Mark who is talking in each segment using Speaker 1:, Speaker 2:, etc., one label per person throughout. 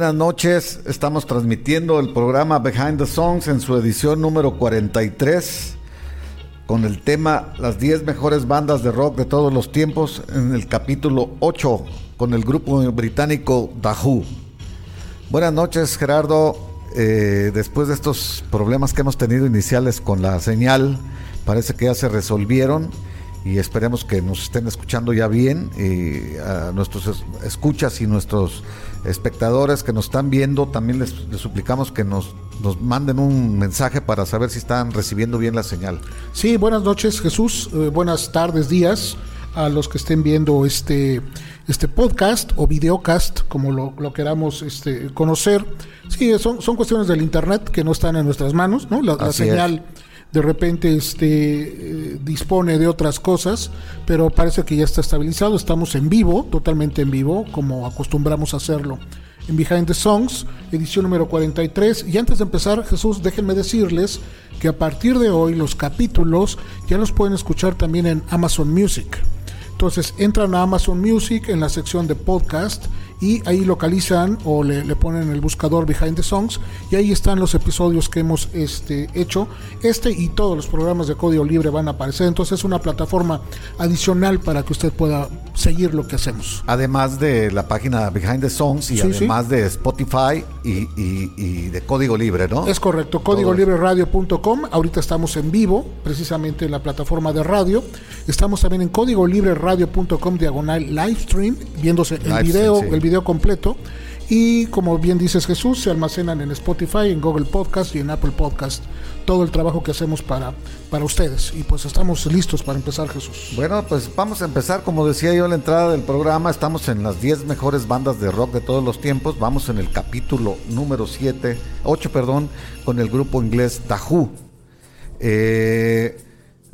Speaker 1: buenas noches. Estamos transmitiendo el programa Behind the Songs en su edición número 43 con el tema Las 10 mejores bandas de rock de todos los tiempos en el capítulo 8 con el grupo británico Who. Buenas noches Gerardo, eh, después de estos problemas que hemos tenido iniciales con la señal, parece que ya se resolvieron y esperemos que nos estén escuchando ya bien y a nuestros escuchas y nuestros espectadores que nos están viendo también les, suplicamos que nos, nos manden un mensaje para saber si están recibiendo bien la señal.
Speaker 2: Sí, buenas noches Jesús, eh, buenas tardes, días a los que estén viendo este este podcast o videocast, como lo, queramos este, conocer. Sí, son, son cuestiones del internet que no están en nuestras manos, ¿no? La, señal de repente este, eh, dispone de otras cosas, pero parece que ya está estabilizado. Estamos en vivo, totalmente en vivo, como acostumbramos a hacerlo en Behind the Songs, edición número 43. Y antes de empezar, Jesús, déjenme decirles que a partir de hoy los capítulos ya los pueden escuchar también en Amazon Music. Entonces entran a Amazon Music en la sección de podcast y ahí localizan o le, ponen el buscador Behind the Songs y ahí están los episodios que hemos este, hecho. Este y todos los programas de código libre van a aparecer, entonces es una plataforma adicional para que usted pueda seguir lo que hacemos.
Speaker 1: Además de la página Behind the Songs y además de Spotify y, de código libre, ¿no?
Speaker 2: Es correcto, códigolibreradio.com. Ahorita estamos en vivo, precisamente en la plataforma de radio. Estamos también en códigolibreradio.com diagonal live stream, viéndose el video, el video completo. Y como bien dices Jesús, se almacenan en Spotify, en Google Podcast y en Apple Podcast. Todo el trabajo que hacemos para, para ustedes. Y pues estamos listos para empezar Jesús.
Speaker 1: Bueno, pues vamos a empezar. Como decía yo en la entrada del programa, estamos en las 10 mejores bandas de rock de todos los tiempos. Vamos en el capítulo número 7, 8, perdón, con el grupo inglés Tahu. Eh,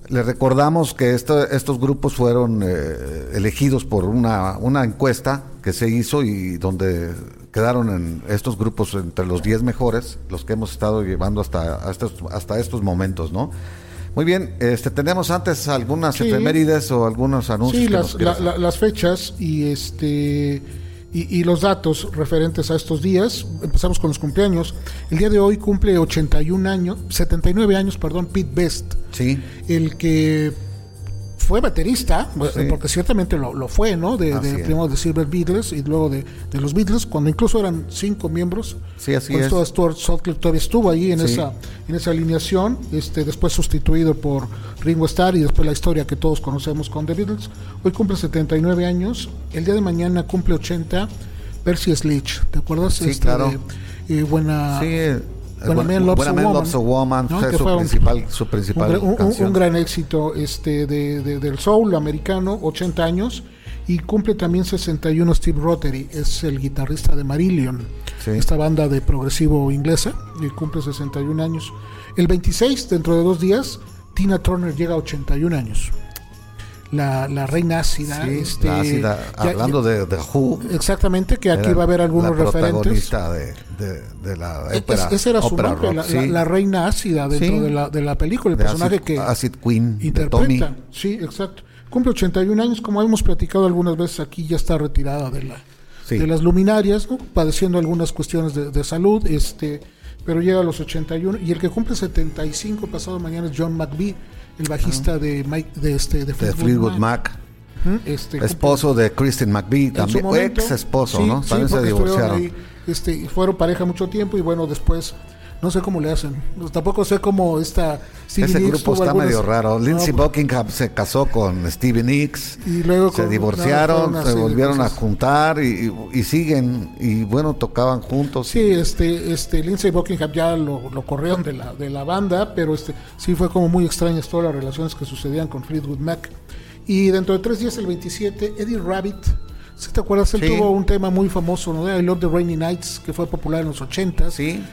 Speaker 1: le recordamos que estos grupos fueron eh, elegidos por una, una, encuesta que se hizo y donde quedaron en estos grupos entre los 10 mejores, los que hemos estado llevando hasta, hasta, estos momentos, ¿no? Muy bien, este, tenemos antes algunas efemérides o algunos anuncios.
Speaker 2: Sí, las, las fechas y este y, los datos referentes a estos días. Empezamos con los cumpleaños. El día de hoy cumple 81 años, 79 años, perdón, Pete Best.
Speaker 1: Sí.
Speaker 2: El que fue baterista, porque ciertamente lo, fue, ¿no? De, primero de Silver Beatles y luego de, los Beatles, cuando incluso eran cinco miembros.
Speaker 1: Sí, así es.
Speaker 2: Stuart Sutcliffe todavía estuvo ahí en esa en esa alineación, este, después sustituido por Ringo Starr y después la historia que todos conocemos con The Beatles. Hoy cumple 79 años, el día de mañana cumple 80 Percy Sledge, ¿te acuerdas?
Speaker 1: Sí, este, claro.
Speaker 2: Eh, buena...
Speaker 1: Sí, bueno, Man Loves, a Woman, fue su, principal, su principal
Speaker 2: un, un, gran éxito este de, del soul americano, 80 años, y cumple también 61 Steve Rotary, es el guitarrista de Marillion, esta banda de progresivo inglesa, y cumple 61 años. El 26, dentro de dos días, Tina Turner llega a 81 años la, la reina ácida. este,
Speaker 1: hablando de, Who.
Speaker 2: Exactamente, que aquí va a haber algunos
Speaker 1: la
Speaker 2: referentes.
Speaker 1: De, de, la
Speaker 2: ópera, ese era su nombre, la, reina ácida dentro de, la, de la película, el personaje que
Speaker 1: Acid Queen
Speaker 2: interpreta. Sí, exacto. Cumple 81 años, como hemos platicado algunas veces aquí, ya está retirada de la de las luminarias, padeciendo algunas cuestiones de, salud, este pero llega a los 81 y el que cumple 75 pasado mañana es John McVie el bajista de Mike de este de
Speaker 1: Fleetwood, Mac. Este, esposo de Kristen McVie, también ex esposo, ¿no? También se divorciaron.
Speaker 2: este, fueron pareja mucho tiempo y bueno, después no sé cómo le hacen. Tampoco sé cómo esta
Speaker 1: Ese grupo está medio raro. Lindsey pues, Buckingham se casó con Stevie Nicks. Y luego se divorciaron, se volvieron a juntar y, siguen. Y bueno, tocaban juntos.
Speaker 2: Sí, este, este, Lindsey Buckingham ya lo, lo corrieron de la, de la banda, pero este, sí fue como muy extrañas todas las relaciones que sucedían con Fleetwood Mac. Y dentro de tres días, el 27, Eddie Rabbit Si te acuerdas, él
Speaker 1: Sí.
Speaker 2: tuvo un tema muy famoso, ¿no? I Love the Rainy Nights, que fue popular en los 80
Speaker 1: Sí.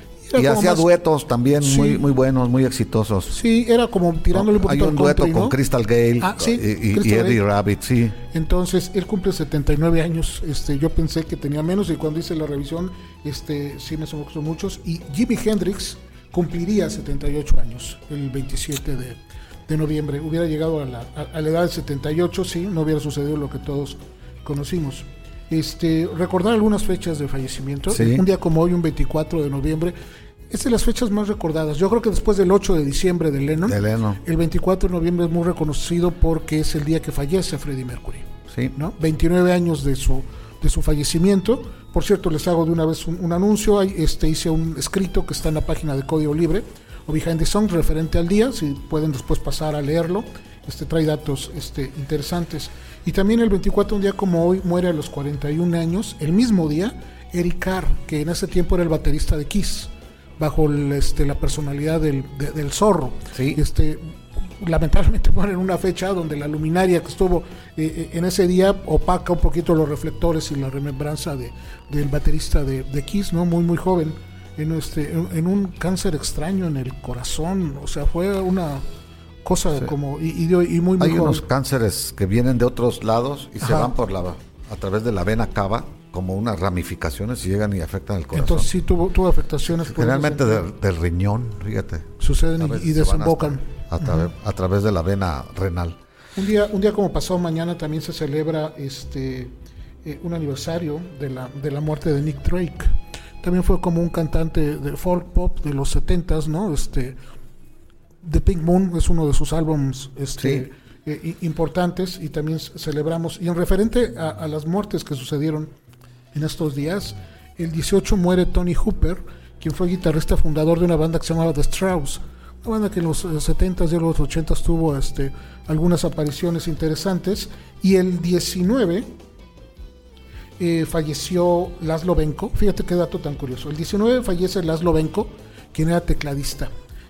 Speaker 1: Y hacía
Speaker 2: más-
Speaker 1: duetos también
Speaker 2: Sí.
Speaker 1: muy, muy buenos, muy exitosos.
Speaker 2: Sí, era como tirándole un
Speaker 1: Hay
Speaker 2: poquito
Speaker 1: un
Speaker 2: al
Speaker 1: dueto
Speaker 2: country,
Speaker 1: con. Crystal Gale
Speaker 2: Ah, sí,
Speaker 1: y, y- Eddie
Speaker 2: Gale.
Speaker 1: Rabbit, sí.
Speaker 2: Entonces, él cumple 79 años. Este, yo pensé que tenía menos y cuando hice la revisión, este, sí me son muchos. Y Jimi Hendrix cumpliría 78 años el 27 de, de noviembre. Hubiera llegado a la, a- a la edad de 78, sí, no hubiera sucedido lo que todos conocimos. Este, recordar algunas fechas de fallecimiento.
Speaker 1: Sí.
Speaker 2: Un día como hoy, un 24 de noviembre, es de las fechas más recordadas. Yo creo que después del 8 de diciembre de Lennon,
Speaker 1: De Lennon.
Speaker 2: el 24 de noviembre es muy reconocido porque es el día que fallece Freddie Mercury.
Speaker 1: Sí.
Speaker 2: ¿no? 29 años de su, de su fallecimiento. Por cierto, les hago de una vez un, un anuncio. Este, hice un escrito que está en la página de Código Libre o Behind the Song referente al día. Si pueden después pasar a leerlo. Este, trae datos este, interesantes. Y también el 24, un día como hoy, muere a los 41 años. El mismo día, Eric Carr, que en ese tiempo era el baterista de Kiss, bajo el, este, la personalidad del, de- del zorro.
Speaker 1: Sí.
Speaker 2: Este, lamentablemente ponen una fecha donde la luminaria que estuvo eh, eh, en ese día opaca un poquito los reflectores y la remembranza de, del baterista de, de Kiss, ¿no? Muy, muy joven, en, este, en, en un cáncer extraño en el corazón, o sea, fue una cosa como, y, y, muy, muy
Speaker 1: Hay
Speaker 2: joven.
Speaker 1: unos cánceres que vienen de otros lados y se van por la a través de la vena cava como unas ramificaciones y llegan y afectan el corazón.
Speaker 2: Entonces sí tuvo, tuvo afectaciones.
Speaker 1: Generalmente del, del riñón, fíjate.
Speaker 2: suceden y- desembocan.
Speaker 1: a, través, a través de la vena renal.
Speaker 2: Un día, un día como pasado mañana también se celebra este eh, un aniversario de la, de la muerte de Nick Drake. También fue como un cantante de folk pop de los 70s, ¿no? Este The Pink Moon es uno de sus álbums este,
Speaker 1: Sí.
Speaker 2: eh, importantes y también celebramos. Y en referente a, a las muertes que sucedieron en estos días, el 18 muere Tony Hooper, quien fue guitarrista fundador de una banda que se llamaba The Strauss. Una banda que en los eh, 70s y en los 80s tuvo este, algunas apariciones interesantes. Y el 19 eh, falleció Laszlo Benko. Fíjate qué dato tan curioso. El 19 fallece Laszlo Benko, quien era tecladista.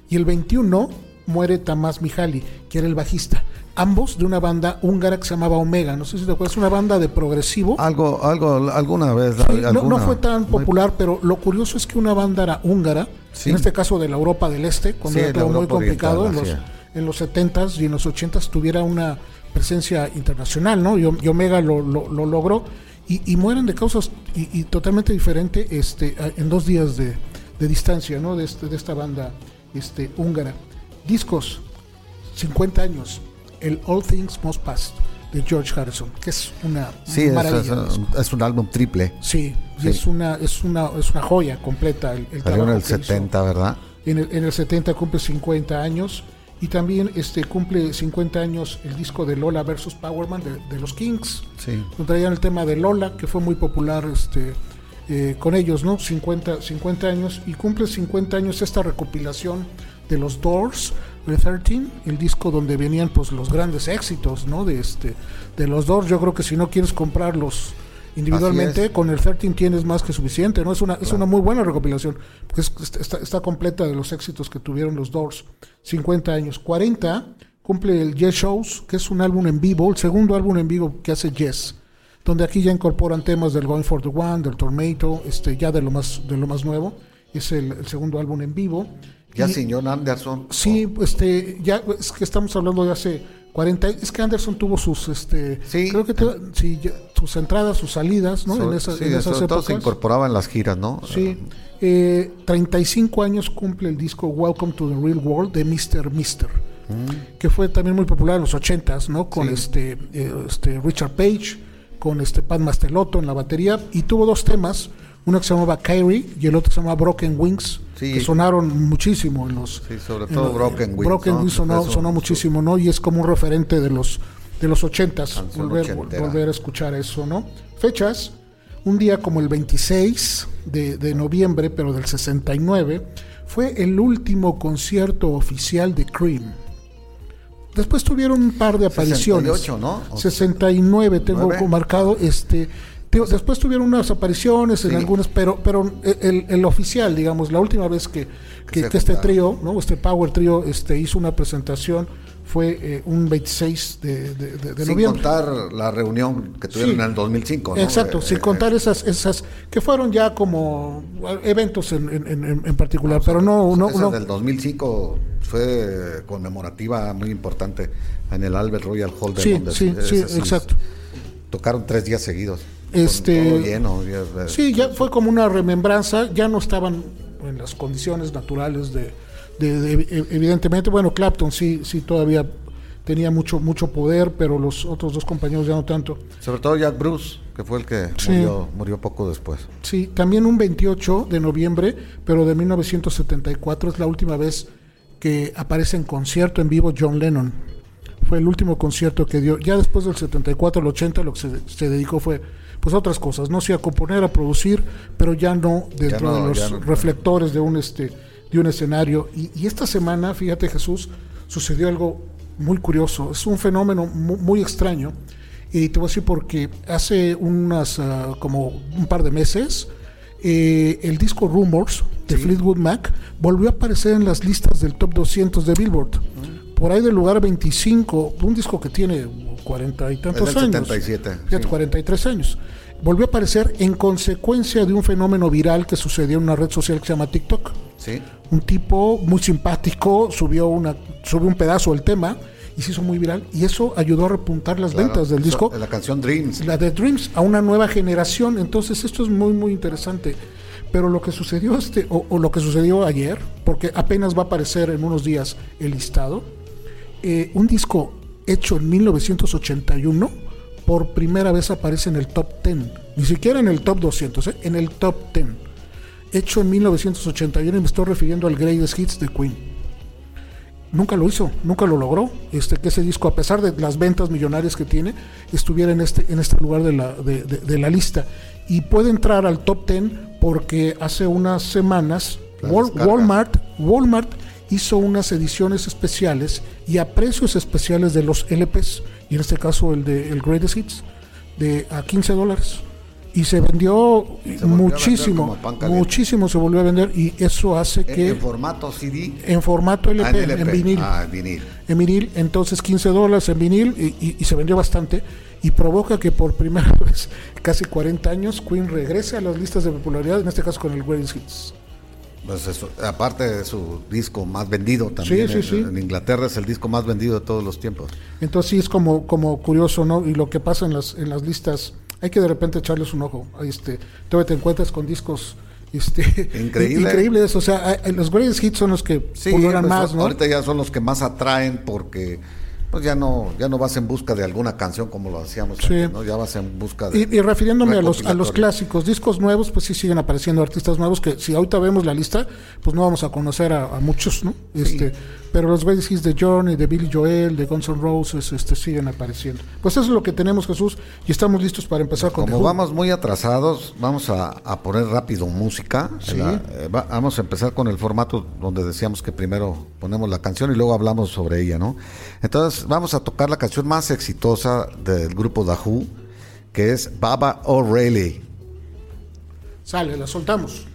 Speaker 2: Y el 21 muere Tamás Mihaly, que era el bajista. Ambos de una banda húngara que se llamaba Omega. No sé si te acuerdas, una banda de progresivo.
Speaker 1: Algo, algo, alguna vez.
Speaker 2: Sí, no- no, fue tan
Speaker 1: muy-
Speaker 2: popular, pero lo curioso es que una banda era húngara,
Speaker 1: Sí.
Speaker 2: en este caso de la Europa del Este, cuando
Speaker 1: Sí,
Speaker 2: era todo muy complicado, en los, en los 70s y en los 80s tuviera una presencia internacional, ¿no? Y, y Omega lo, lo- lo logró, y, y mueren de causas y, y totalmente diferente este, en dos días de, de distancia, ¿no? De, este, de esta banda este, húngara. Discos, 50 años, el All Things Must Pass de George Harrison, que es una
Speaker 1: Sí, es,
Speaker 2: maravilla.
Speaker 1: es-
Speaker 2: de disco.
Speaker 1: es un álbum triple.
Speaker 2: Sí, y
Speaker 1: Sí.
Speaker 2: es una es una es una joya completa el, el
Speaker 1: Salió en
Speaker 2: trabajo
Speaker 1: el
Speaker 2: que hizo.
Speaker 1: 70, ¿verdad?
Speaker 2: En el, en el 70 cumple 50 años y también este cumple 50 años el disco de Lola versus Powerman de, de los Kings.
Speaker 1: Sí.
Speaker 2: Traían el tema de Lola que fue muy popular este eh, con ellos, ¿no? 50 50 años y cumple 50 años esta recopilación de los Doors The 13, el disco donde venían pues los grandes éxitos, ¿no? De este de los Doors, yo creo que si no quieres comprarlos individualmente con el 13 tienes más que suficiente, ¿no? Es una es una muy buena recopilación, porque es- está, está completa de los éxitos que tuvieron los Doors. 50 años, 40 cumple el Yes Shows, que es un álbum en vivo, el segundo álbum en vivo que hace Yes, donde aquí ya incorporan temas del Going for the One, del Tornado, este ya de lo más de lo más nuevo, es el, el segundo álbum en vivo.
Speaker 1: Ya
Speaker 2: Y-
Speaker 1: sin John Anderson.
Speaker 2: Sí, este, ya es que estamos hablando de hace 40, es que Anderson tuvo sus, este,
Speaker 1: Sí.
Speaker 2: creo que sí, ya- sus entradas, sus salidas, ¿no?
Speaker 1: So-
Speaker 2: en, esa-
Speaker 1: sí,
Speaker 2: en esas
Speaker 1: sobre todo se
Speaker 2: épocas.
Speaker 1: incorporaba en las giras, ¿no?
Speaker 2: Sí, eh, 35 años cumple el disco Welcome to the Real World de Mr. Mister, que fue también muy popular en los 80s, ¿no? Con
Speaker 1: Mm. Sí.
Speaker 2: este, eh, este Richard Page, con este Pat Mastelotto en la batería, y tuvo dos temas, uno que se llamaba Kyrie y el otro que se llama Broken Wings,
Speaker 1: Sí.
Speaker 2: que sonaron muchísimo en los...
Speaker 1: Sí, sobre todo
Speaker 2: los-
Speaker 1: Broken Wings,
Speaker 2: Broken
Speaker 1: ¿no?
Speaker 2: Wings sonó, sonó muchísimo, ¿no? Y es como un referente de los de los 80s,
Speaker 1: Canción
Speaker 2: volver,
Speaker 1: ochentera.
Speaker 2: volver a escuchar eso, ¿no? Fechas, un día como el 26 de, de noviembre, pero del 69, fue el último concierto oficial de Cream. Después tuvieron un par de apariciones.
Speaker 1: 68, ¿no? O-
Speaker 2: 69 tengo
Speaker 1: ¿Nueve?
Speaker 2: marcado. Este, después tuvieron unas apariciones en algunas, pero, pero el, el oficial, digamos, la última vez que, que, este trío, ¿no? este Power Trio, este, hizo una presentación fue eh, un 26 de, de, de, de
Speaker 1: Sin
Speaker 2: noviembre.
Speaker 1: contar la reunión que tuvieron
Speaker 2: Sí.
Speaker 1: en el 2005, ¿no?
Speaker 2: Exacto,
Speaker 1: Eh,
Speaker 2: sin
Speaker 1: eh,
Speaker 2: contar esas, esas que fueron ya como eventos en, en, en- en particular, pero no, no,
Speaker 1: esa
Speaker 2: no.
Speaker 1: del 2005 fue conmemorativa muy importante en el Albert Royal Hall de
Speaker 2: Sí,
Speaker 1: Londres.
Speaker 2: sí, sí, exacto.
Speaker 1: Tocaron tres días seguidos.
Speaker 2: Este-
Speaker 1: todo lleno. ya,
Speaker 2: Sí, ya fue como una remembranza, ya no estaban en las condiciones naturales de, de- de- evidentemente, bueno, Clapton sí, sí todavía tenía mucho, mucho poder, pero los otros dos compañeros ya no tanto.
Speaker 1: Sobre todo Jack Bruce, que fue el que
Speaker 2: Sí.
Speaker 1: murió, murió poco después.
Speaker 2: Sí, también un 28 de noviembre, pero de 1974 es la última vez que aparece en concierto en vivo John Lennon. Fue el último concierto que dio. Ya después del 74 al 80 lo que se, se dedicó fue pues otras cosas, no sí a componer, a producir, pero ya no dentro
Speaker 1: no,
Speaker 2: de los
Speaker 1: no.
Speaker 2: reflectores de un este de un escenario. Y, y esta semana, fíjate Jesús, sucedió algo muy curioso. Es un fenómeno mu- muy, extraño. Y te voy a decir porque hace unas ah, como un par de meses eh, el disco Rumors de Fleetwood Mac volvió a aparecer en las listas del top 200 de Billboard. Por ahí del lugar 25, un disco que tiene cuarenta y tantos
Speaker 1: Es del
Speaker 2: años.
Speaker 1: 77,
Speaker 2: Fíjate,
Speaker 1: sí.
Speaker 2: 43 años. Volvió a aparecer en consecuencia de un fenómeno viral que sucedió en una red social que se llama TikTok.
Speaker 1: ¿Sí?
Speaker 2: Un tipo muy simpático subió, una, subió un pedazo del tema y se hizo muy viral. Y eso ayudó a repuntar las
Speaker 1: Claro.
Speaker 2: ventas del disco
Speaker 1: So- La canción Dreams.
Speaker 2: la de Dreams a una nueva generación. Entonces esto es muy muy interesante. Pero lo que sucedió este o, o lo que sucedió ayer, porque apenas va a aparecer en unos días el listado, eh, un disco hecho en 1981 por primera vez aparece en el top 10, ni siquiera en el top 200, ¿eh? en el top 10. Hecho en 1981 y me estoy refiriendo al Greatest Hits de Queen nunca lo hizo, nunca lo logró. Este, que ese disco, a pesar de las ventas millonarias que tiene, estuviera en este, en este lugar de la, de, de- de la lista. Y puede entrar al top 10 porque hace unas semanas. Walmart, Walmart hizo unas ediciones especiales y a precios especiales de los LPs, y en este caso el de el Greatest Hits, de a 15 dólares. Y se vendió muchísimo, muchísimo se volvió a vender y eso hace que
Speaker 1: en formato CD.
Speaker 2: en formato LP,
Speaker 1: Ah,
Speaker 2: en,
Speaker 1: LP.
Speaker 2: vinil.
Speaker 1: Ah, en vinil.
Speaker 2: En vinil, entonces 15 dólares en vinil y, y- y se vendió bastante. Y provoca que por primera vez, casi 40 años, Queen regrese a las listas de popularidad, en este caso con el Greatest Hits.
Speaker 1: Pues eso, aparte de su disco más vendido también.
Speaker 2: Sí, sí,
Speaker 1: en,
Speaker 2: sí.
Speaker 1: en Inglaterra es el disco más vendido de todos los tiempos.
Speaker 2: Entonces sí es como, como curioso, ¿no? Y lo que pasa en las, en las listas, hay que de repente echarles un ojo. Este, todavía te encuentras con discos este,
Speaker 1: Increíble.
Speaker 2: increíbles. O sea, los Greatest Hits son los que
Speaker 1: Sí, pues,
Speaker 2: más, ¿no?
Speaker 1: ahorita ya son los que más atraen porque pues ya no ya no vas en busca de alguna canción como lo hacíamos
Speaker 2: Sí.
Speaker 1: antes, ¿no? Ya vas en busca de
Speaker 2: Y, y refiriéndome a los, a los clásicos, discos nuevos, pues sí siguen apareciendo artistas nuevos que si ahorita vemos la lista, pues no vamos a conocer a, a muchos, ¿no? Este, pero los Hits de Journey, de Billy Joel, de Guns N' Roses, este, siguen apareciendo. Pues eso es lo que tenemos, Jesús, y estamos listos para empezar con The
Speaker 1: Como vamos muy atrasados, vamos a, a poner rápido música.
Speaker 2: Sí.
Speaker 1: La- eh, va- vamos a empezar con el formato donde decíamos que primero ponemos la canción y luego hablamos sobre ella, ¿no? Entonces vamos a tocar la canción más exitosa del grupo Who, que es Baba O'Reilly.
Speaker 2: Sale, la soltamos.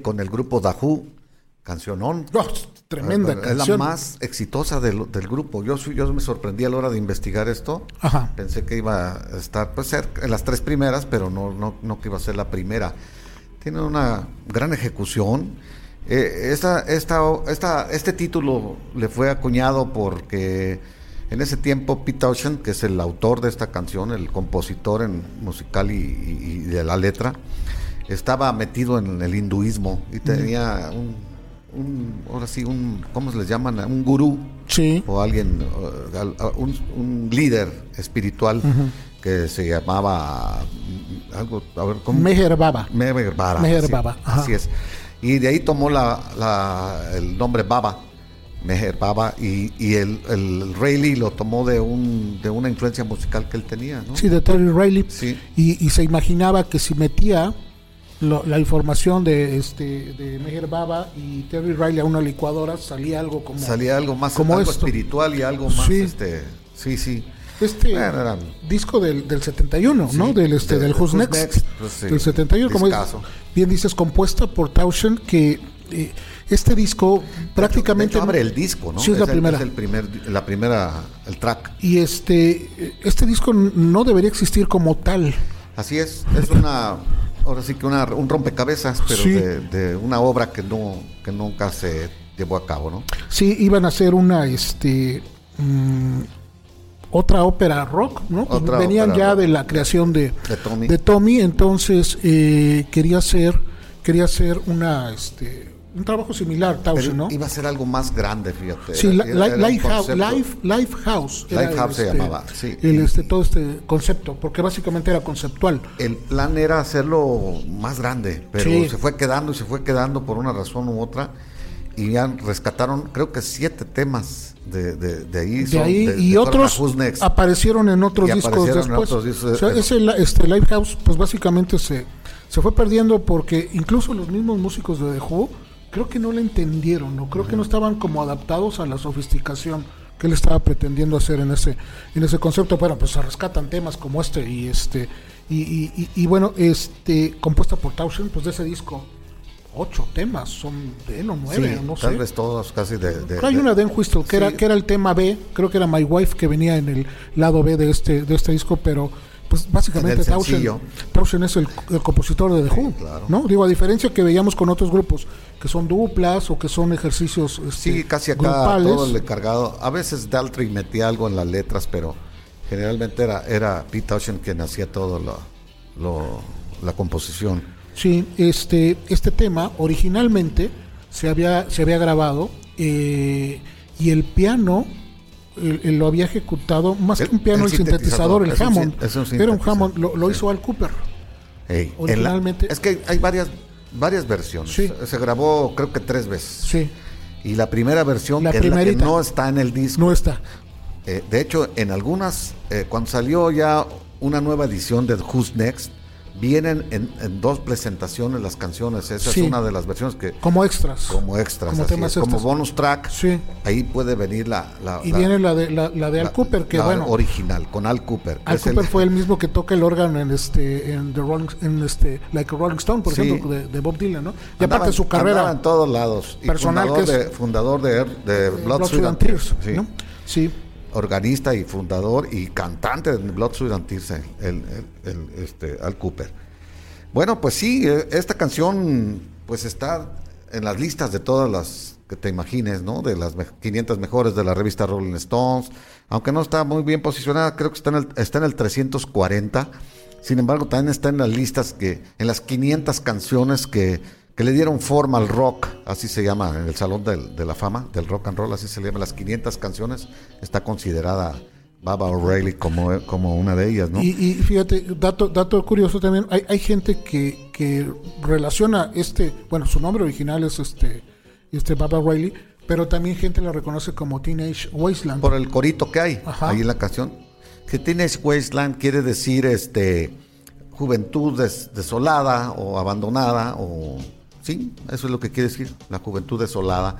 Speaker 1: Con el grupo Dahu, cancionón.
Speaker 2: Oh, tremenda
Speaker 1: es, la más exitosa del, del, grupo. Yo, yo me sorprendí a la hora de investigar esto. Pensé que iba a estar pues, en las tres primeras, pero no, no, no que iba a ser la primera. Tiene una gran ejecución. Eh, esta, esta, esta, este título le fue acuñado porque en ese tiempo Pete Ocean, que es el autor de esta canción, el compositor en musical y de la letra, estaba metido en el hinduismo y tenía un, ahora sí, un, ¿cómo se les llaman? Un gurú.
Speaker 2: Sí.
Speaker 1: O alguien, un, líder espiritual que se llamaba, algo, a ver, ¿cómo?
Speaker 2: Meher Baba.
Speaker 1: Meher Baba.
Speaker 2: Meher Baba.
Speaker 1: Así es. Y de ahí tomó la, el nombre Baba. Meher Baba y, y el, el Rayleigh lo tomó de un de una influencia musical que él tenía, ¿no?
Speaker 2: Sí, de Terry Riley.
Speaker 1: Sí.
Speaker 2: Y, y se imaginaba que si metía la información de este de Meher Baba y Terry Riley a una licuadora salía algo como
Speaker 1: salía algo más como algo espiritual y algo más sí. este sí sí.
Speaker 2: Este disco del, del 71 no del este del, Who's Next, pues del 71 como bien dices compuesta por Taushen que eh, este disco prácticamente
Speaker 1: abre el disco no
Speaker 2: sí es, la primera.
Speaker 1: es el primer la primera el track.
Speaker 2: Y este este disco no debería existir como tal.
Speaker 1: Así es es una ahora sí que una, un rompecabezas, pero de, una obra que no que nunca se llevó a cabo, ¿no?
Speaker 2: Sí, iban a hacer una, este, mm, otra ópera rock, ¿no? Pues venían ya de la creación de, de Tommy. entonces eh, quería hacer, quería hacer una, este, un trabajo similar, Tausen, ¿no?
Speaker 1: Iba a ser algo más grande, fíjate.
Speaker 2: Sí, Life, Life House
Speaker 1: se este, llamaba, sí.
Speaker 2: El, este, todo este concepto, porque básicamente era conceptual.
Speaker 1: El plan era hacerlo más grande, pero se fue quedando y se fue quedando por una razón u otra. y ya rescataron, creo que siete temas de, de, de ahí.
Speaker 2: De
Speaker 1: son
Speaker 2: ahí
Speaker 1: de-
Speaker 2: y otros aparecieron en otros discos después.
Speaker 1: otros discos,
Speaker 2: O sea, ese este Lifehouse, pues básicamente se, se fue perdiendo porque incluso los mismos músicos de The Who creo que no le entendieron, o creo que no estaban como adaptados a la sofisticación que él estaba pretendiendo hacer en ese en ese concepto. Bueno, pues se rescatan temas como este y este y, y, y- y bueno, este compuesta por Townshend, pues de ese disco ocho temas son de él o nueve,
Speaker 1: Sí,
Speaker 2: no
Speaker 1: tal
Speaker 2: sé.
Speaker 1: vez todos casi de... de-
Speaker 2: Hay
Speaker 1: de-
Speaker 2: una de Whistle que, era, que era el tema B, creo que era My Wife que venía en el lado B de este, de este disco, pero pues básicamente
Speaker 1: En el
Speaker 2: Townshend,
Speaker 1: sencillo.
Speaker 2: Townshend es el, el compositor de The Who,
Speaker 1: claro.
Speaker 2: ¿no? Digo, a diferencia que veíamos con otros grupos, que son duplas o que son ejercicios este,
Speaker 1: Sí, casi acá
Speaker 2: grupales.
Speaker 1: todo el encargado. A veces Daltrey metía algo en las letras, pero generalmente era, era Pete Townshend quien hacía todo lo, lo- la composición.
Speaker 2: Sí, este, este tema originalmente se había, se había grabado eh, y el piano lo había ejecutado, más
Speaker 1: El-
Speaker 2: que un piano,
Speaker 1: el
Speaker 2: el sintetizador, el
Speaker 1: sintetizador, es un
Speaker 2: Hammond.
Speaker 1: es un
Speaker 2: Era un Hammond, lo, lo
Speaker 1: sí.
Speaker 2: hizo Al Cooper.
Speaker 1: La- es que hay varias, varias versiones.
Speaker 2: Sí.
Speaker 1: Se grabó creo que tres veces.
Speaker 2: Sí,
Speaker 1: Y la primera versión,
Speaker 2: La
Speaker 1: que es la que
Speaker 2: primerita.
Speaker 1: no está en el disco.
Speaker 2: no está.
Speaker 1: Eh, de hecho, en algunas, eh, cuando salió ya una nueva edición de Who's Next, vienen en, en dos presentaciones las canciones. Esa
Speaker 2: Sí.
Speaker 1: es una de las versiones que,
Speaker 2: Como extras.
Speaker 1: como extras,
Speaker 2: Como
Speaker 1: así
Speaker 2: temas
Speaker 1: es, como
Speaker 2: extras.
Speaker 1: bonus track,
Speaker 2: Sí.
Speaker 1: ahí puede venir la... la-
Speaker 2: Y
Speaker 1: la-
Speaker 2: viene la de, la, la de Al Cooper, que
Speaker 1: la
Speaker 2: bueno,
Speaker 1: original, con Al Cooper.
Speaker 2: Al
Speaker 1: el-
Speaker 2: Cooper fue el mismo que toca el órgano en este en The Rolling en este Like a Rolling Stone, por
Speaker 1: Sí.
Speaker 2: ejemplo, de, de Bob Dylan, ¿no? Y aparte su carrera
Speaker 1: en todos lados. Y
Speaker 2: personal
Speaker 1: fundador
Speaker 2: que es-
Speaker 1: de, fundador de, de
Speaker 2: eh,
Speaker 1: Blood, Sweat and
Speaker 2: Tears.
Speaker 1: Sí. Organista y fundador y cantante de Blood, Sweat and Tears, el, el- este, Al Cooper. Bueno, pues sí, eh, esta canción pues está en las listas de todas las que te imagines, ¿no? De las me- 500 mejores de la revista Rolling Stones, aunque no está muy bien posicionada, creo que está en el, está en el 340. Sin embargo, también está en las listas que, en las 500 canciones que, que le dieron forma al rock, así se llama en el Salón del- de la Fama, del rock and roll, así se le llama, las 500 canciones, está considerada Baba O'Reilly como, como una de ellas, ¿no?
Speaker 2: Y, y fíjate, dato, dato curioso también, hay, hay gente que, que relaciona este, bueno, su nombre original es este, este Baba Riley, pero también gente lo reconoce como Teenage Wasteland.
Speaker 1: por el corito que hay
Speaker 2: Ajá.
Speaker 1: ahí en la canción. Que Teenage Wasteland quiere decir este juventud des- desolada o abandonada o sí, eso es lo que quiere decir, la juventud desolada.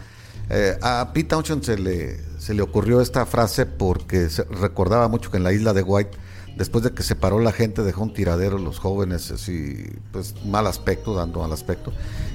Speaker 1: Eh, a Pete Townshend se le, se le ocurrió esta frase porque se recordaba mucho que en la isla de White, después de que se paró la gente, dejó un tiradero los jóvenes, así, pues mal aspecto, dando mal aspecto.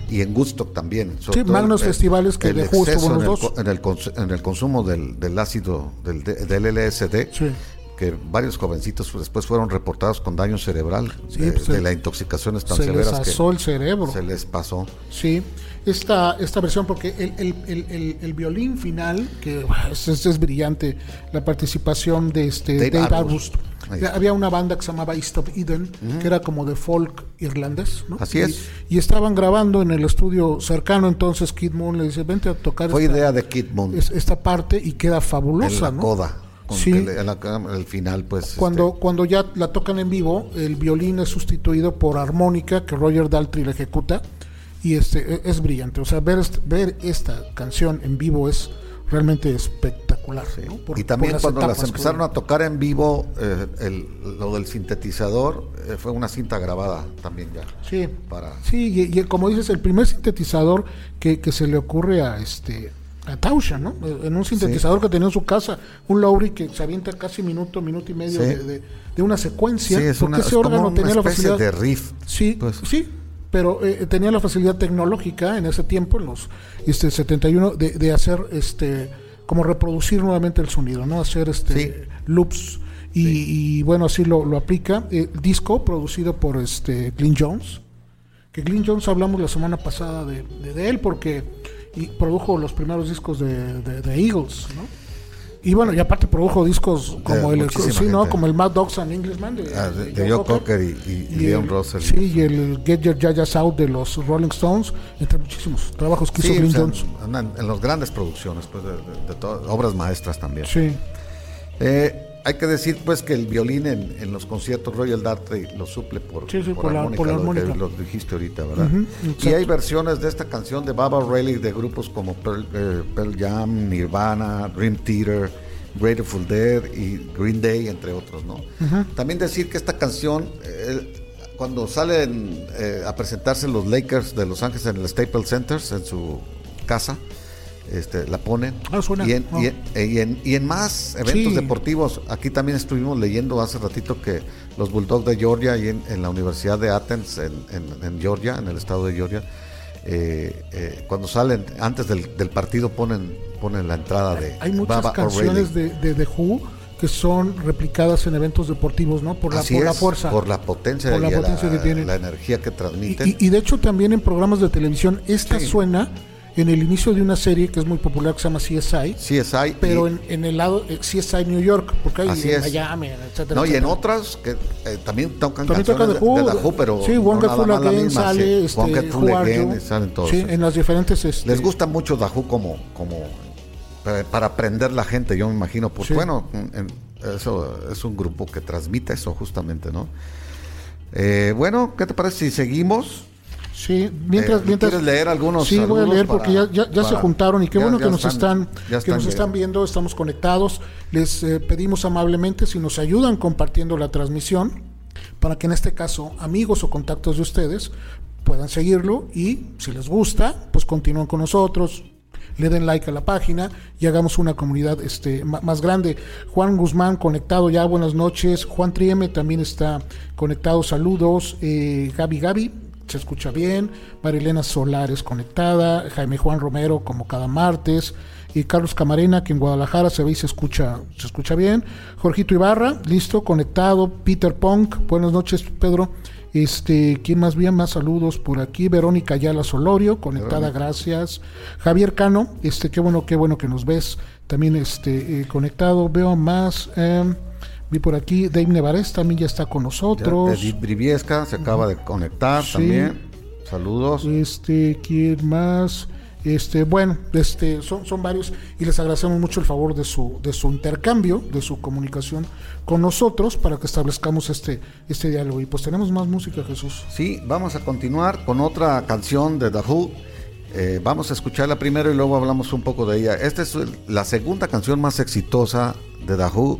Speaker 1: Y en Gusto también.
Speaker 2: Sí, magnos festivales que
Speaker 1: el
Speaker 2: de justo
Speaker 1: exceso
Speaker 2: hubo
Speaker 1: en el
Speaker 2: los
Speaker 1: co-
Speaker 2: dos.
Speaker 1: en el, en el consumo del, del ácido del, del LSD,
Speaker 2: Sí.
Speaker 1: Que varios jovencitos después fueron reportados con daño cerebral
Speaker 2: Sí,
Speaker 1: de,
Speaker 2: pues,
Speaker 1: de
Speaker 2: se-
Speaker 1: las intoxicaciones tan
Speaker 2: se les
Speaker 1: severas que
Speaker 2: asó el cerebro.
Speaker 1: se les pasó.
Speaker 2: Sí, esta, esta versión, porque el, el, el, el, el violín final, que es, es- es brillante, la participación de este
Speaker 1: Dave
Speaker 2: Dave. Había una banda que se llamaba East of Eden, que era como de folk irlandés, ¿no?
Speaker 1: Así
Speaker 2: Y-
Speaker 1: es.
Speaker 2: Y, estaban grabando en el estudio cercano, entonces Kid Moon le dice, vente a tocar
Speaker 1: Fue
Speaker 2: esta,
Speaker 1: idea de Kid Moon
Speaker 2: es- esta parte y queda
Speaker 1: en
Speaker 2: fabulosa,
Speaker 1: la
Speaker 2: ¿no?
Speaker 1: coda. Con
Speaker 2: Sí.
Speaker 1: en la- el final, pues.
Speaker 2: Cuando,
Speaker 1: este,
Speaker 2: cuando ya la tocan en vivo, el violín es sustituido por armónica que Roger Daltrey le ejecuta y este e- es brillante. O sea, ver, ver esta canción en vivo es realmente espectacular. ¿no? Por-
Speaker 1: y también cuando las
Speaker 2: que
Speaker 1: empezaron a tocar en vivo, eh, el- lo del sintetizador eh, fue una cinta grabada también ya.
Speaker 2: Sí,
Speaker 1: Para,
Speaker 2: sí y, y como dices, el primer sintetizador que, que se le ocurre a este Tausha, ¿no? En un sintetizador que tenía en su casa, un Lowry que se avienta casi minuto, minuto y medio
Speaker 1: Sí.
Speaker 2: de, de- de una secuencia.
Speaker 1: sí, es,
Speaker 2: porque
Speaker 1: una,
Speaker 2: ese
Speaker 1: es como
Speaker 2: órgano
Speaker 1: una
Speaker 2: tenía la
Speaker 1: especie
Speaker 2: facilidad
Speaker 1: de riff.
Speaker 2: Sí,
Speaker 1: Pues.
Speaker 2: sí, pero eh, tenía la facilidad tecnológica en ese tiempo, en los este, 71, de, de hacer este como reproducir nuevamente el sonido, ¿no? Hacer este loops y, y, bueno, así lo, lo aplica. El disco producido por este Glyn Jones, que Glyn Jones hablamos la semana pasada de- de él porque y produjo los primeros discos de, de- de Eagles, ¿no? Y bueno, y aparte produjo discos como el sí, ¿no? como el Mad Dogs and Englishman de,
Speaker 1: Ah, de, de Joe Cocker y, y- y
Speaker 2: y
Speaker 1: Leon
Speaker 2: el-
Speaker 1: Russell.
Speaker 2: Sí, y el Get Your Yayas Out de los Rolling Stones, entre muchísimos trabajos que
Speaker 1: Sí,
Speaker 2: hizo Jones.
Speaker 1: en, en las grandes producciones, pues, de todas- obras maestras también.
Speaker 2: Sí,
Speaker 1: Eh, hay que decir pues que el violín en, en los conciertos Royal Dartrey lo suple por,
Speaker 2: Sí, sí, por la- por la
Speaker 1: lo que-
Speaker 2: armónica.
Speaker 1: Lo, dijiste ahorita, ¿verdad?
Speaker 2: Ujú,
Speaker 1: y
Speaker 2: exacto.
Speaker 1: hay versiones de esta canción de Baba O'Reilly de grupos como Pearl, eh, Pearl Jam, Nirvana, Dream Theater, Grateful Dead y Green Day, entre otros, ¿no? También decir que esta canción, eh, cuando salen eh, a presentarse los Lakers de Los Ángeles en el Staples Center, en su casa, este, la ponen.
Speaker 2: Ah, suena.
Speaker 1: Y en, y
Speaker 2: Ah.
Speaker 1: en- y en- y en más eventos
Speaker 2: Sí.
Speaker 1: deportivos, aquí también estuvimos leyendo hace ratito que los Bulldogs de Georgia y en, la Universidad de Athens, en, Georgia, en el estado de Georgia, eh, eh, cuando salen, antes del, del partido ponen, ponen la entrada de
Speaker 2: Hay muchas
Speaker 1: Baba
Speaker 2: canciones de, de The Who que son replicadas en eventos deportivos, ¿no? Por la,
Speaker 1: Así
Speaker 2: por la fuerza.
Speaker 1: por la potencia,
Speaker 2: Por la potencia que tienen.
Speaker 1: la energía que transmiten.
Speaker 2: y- y de hecho también en programas de televisión, esta
Speaker 1: Sí.
Speaker 2: suena en el inicio de una serie que es muy popular que se llama CSI,
Speaker 1: CSI.
Speaker 2: pero
Speaker 1: y-
Speaker 2: en, en el lado eh, CSI New York, porque hay en. Miami, etcétera.
Speaker 1: No, y en otras que eh, también tocan
Speaker 2: También
Speaker 1: canciones
Speaker 2: Who,
Speaker 1: de, Who, pero
Speaker 2: sí,
Speaker 1: no
Speaker 2: Wonderful
Speaker 1: nada más la
Speaker 2: Again
Speaker 1: misma,
Speaker 2: sale,
Speaker 1: sí.
Speaker 2: este, Who
Speaker 1: Again, salen todos.
Speaker 2: Sí, en las diferentes este,
Speaker 1: Les gusta mucho The Who como, como eh, para aprender la gente, yo me imagino. Pues
Speaker 2: Sí.
Speaker 1: bueno, en- eso es un grupo que transmite eso justamente, ¿no? Eh, bueno, ¿qué te parece si seguimos?
Speaker 2: Sí, mientras,
Speaker 1: Eh,
Speaker 2: mientras
Speaker 1: ¿quieres leer algunos
Speaker 2: Sí, voy a leer
Speaker 1: para-
Speaker 2: porque ya, ya, se juntaron y qué
Speaker 1: ya-
Speaker 2: bueno que nos están, que nos están viendo, estamos conectados. Les eh, pedimos amablemente si nos ayudan compartiendo la transmisión para que en este caso amigos o contactos de ustedes puedan seguirlo y si les gusta, pues continúen con nosotros. Le den like a la página y hagamos una comunidad este, más grande. Juan Guzmán conectado ya, buenas noches. Juan Trieme también está conectado, saludos. Eh, Gaby Gaby, se escucha bien. Marilena Solares conectada. Jaime Juan Romero como cada martes. Y Carlos Camarena, que en Guadalajara se ve y se escucha, se escucha bien. Jorgito Ibarra, listo, conectado. Peter Punk, buenas noches, Pedro. Este, ¿quién más bien? Más saludos por aquí. Verónica Ayala Solorio, conectada, gracias. Javier Cano, este, qué bueno, qué bueno que nos ves. También este, eh, conectado. Veo más. em, vi por aquí, Dave Nevares también ya está con
Speaker 1: Ya,
Speaker 2: nosotros.
Speaker 1: Edith Briviesca se acaba de conectar
Speaker 2: Sí.
Speaker 1: también. Saludos.
Speaker 2: Este, ¿quién más? Este, bueno, este, son, son varios y les agradecemos mucho el favor de su, de su intercambio, de su comunicación con nosotros para que establezcamos este, este diálogo. Y pues tenemos más música, Jesús.
Speaker 1: Sí, vamos a continuar con otra canción de The Who. Eh, vamos a escucharla primero y luego hablamos un poco de ella. Esta es la segunda canción más exitosa de The Who,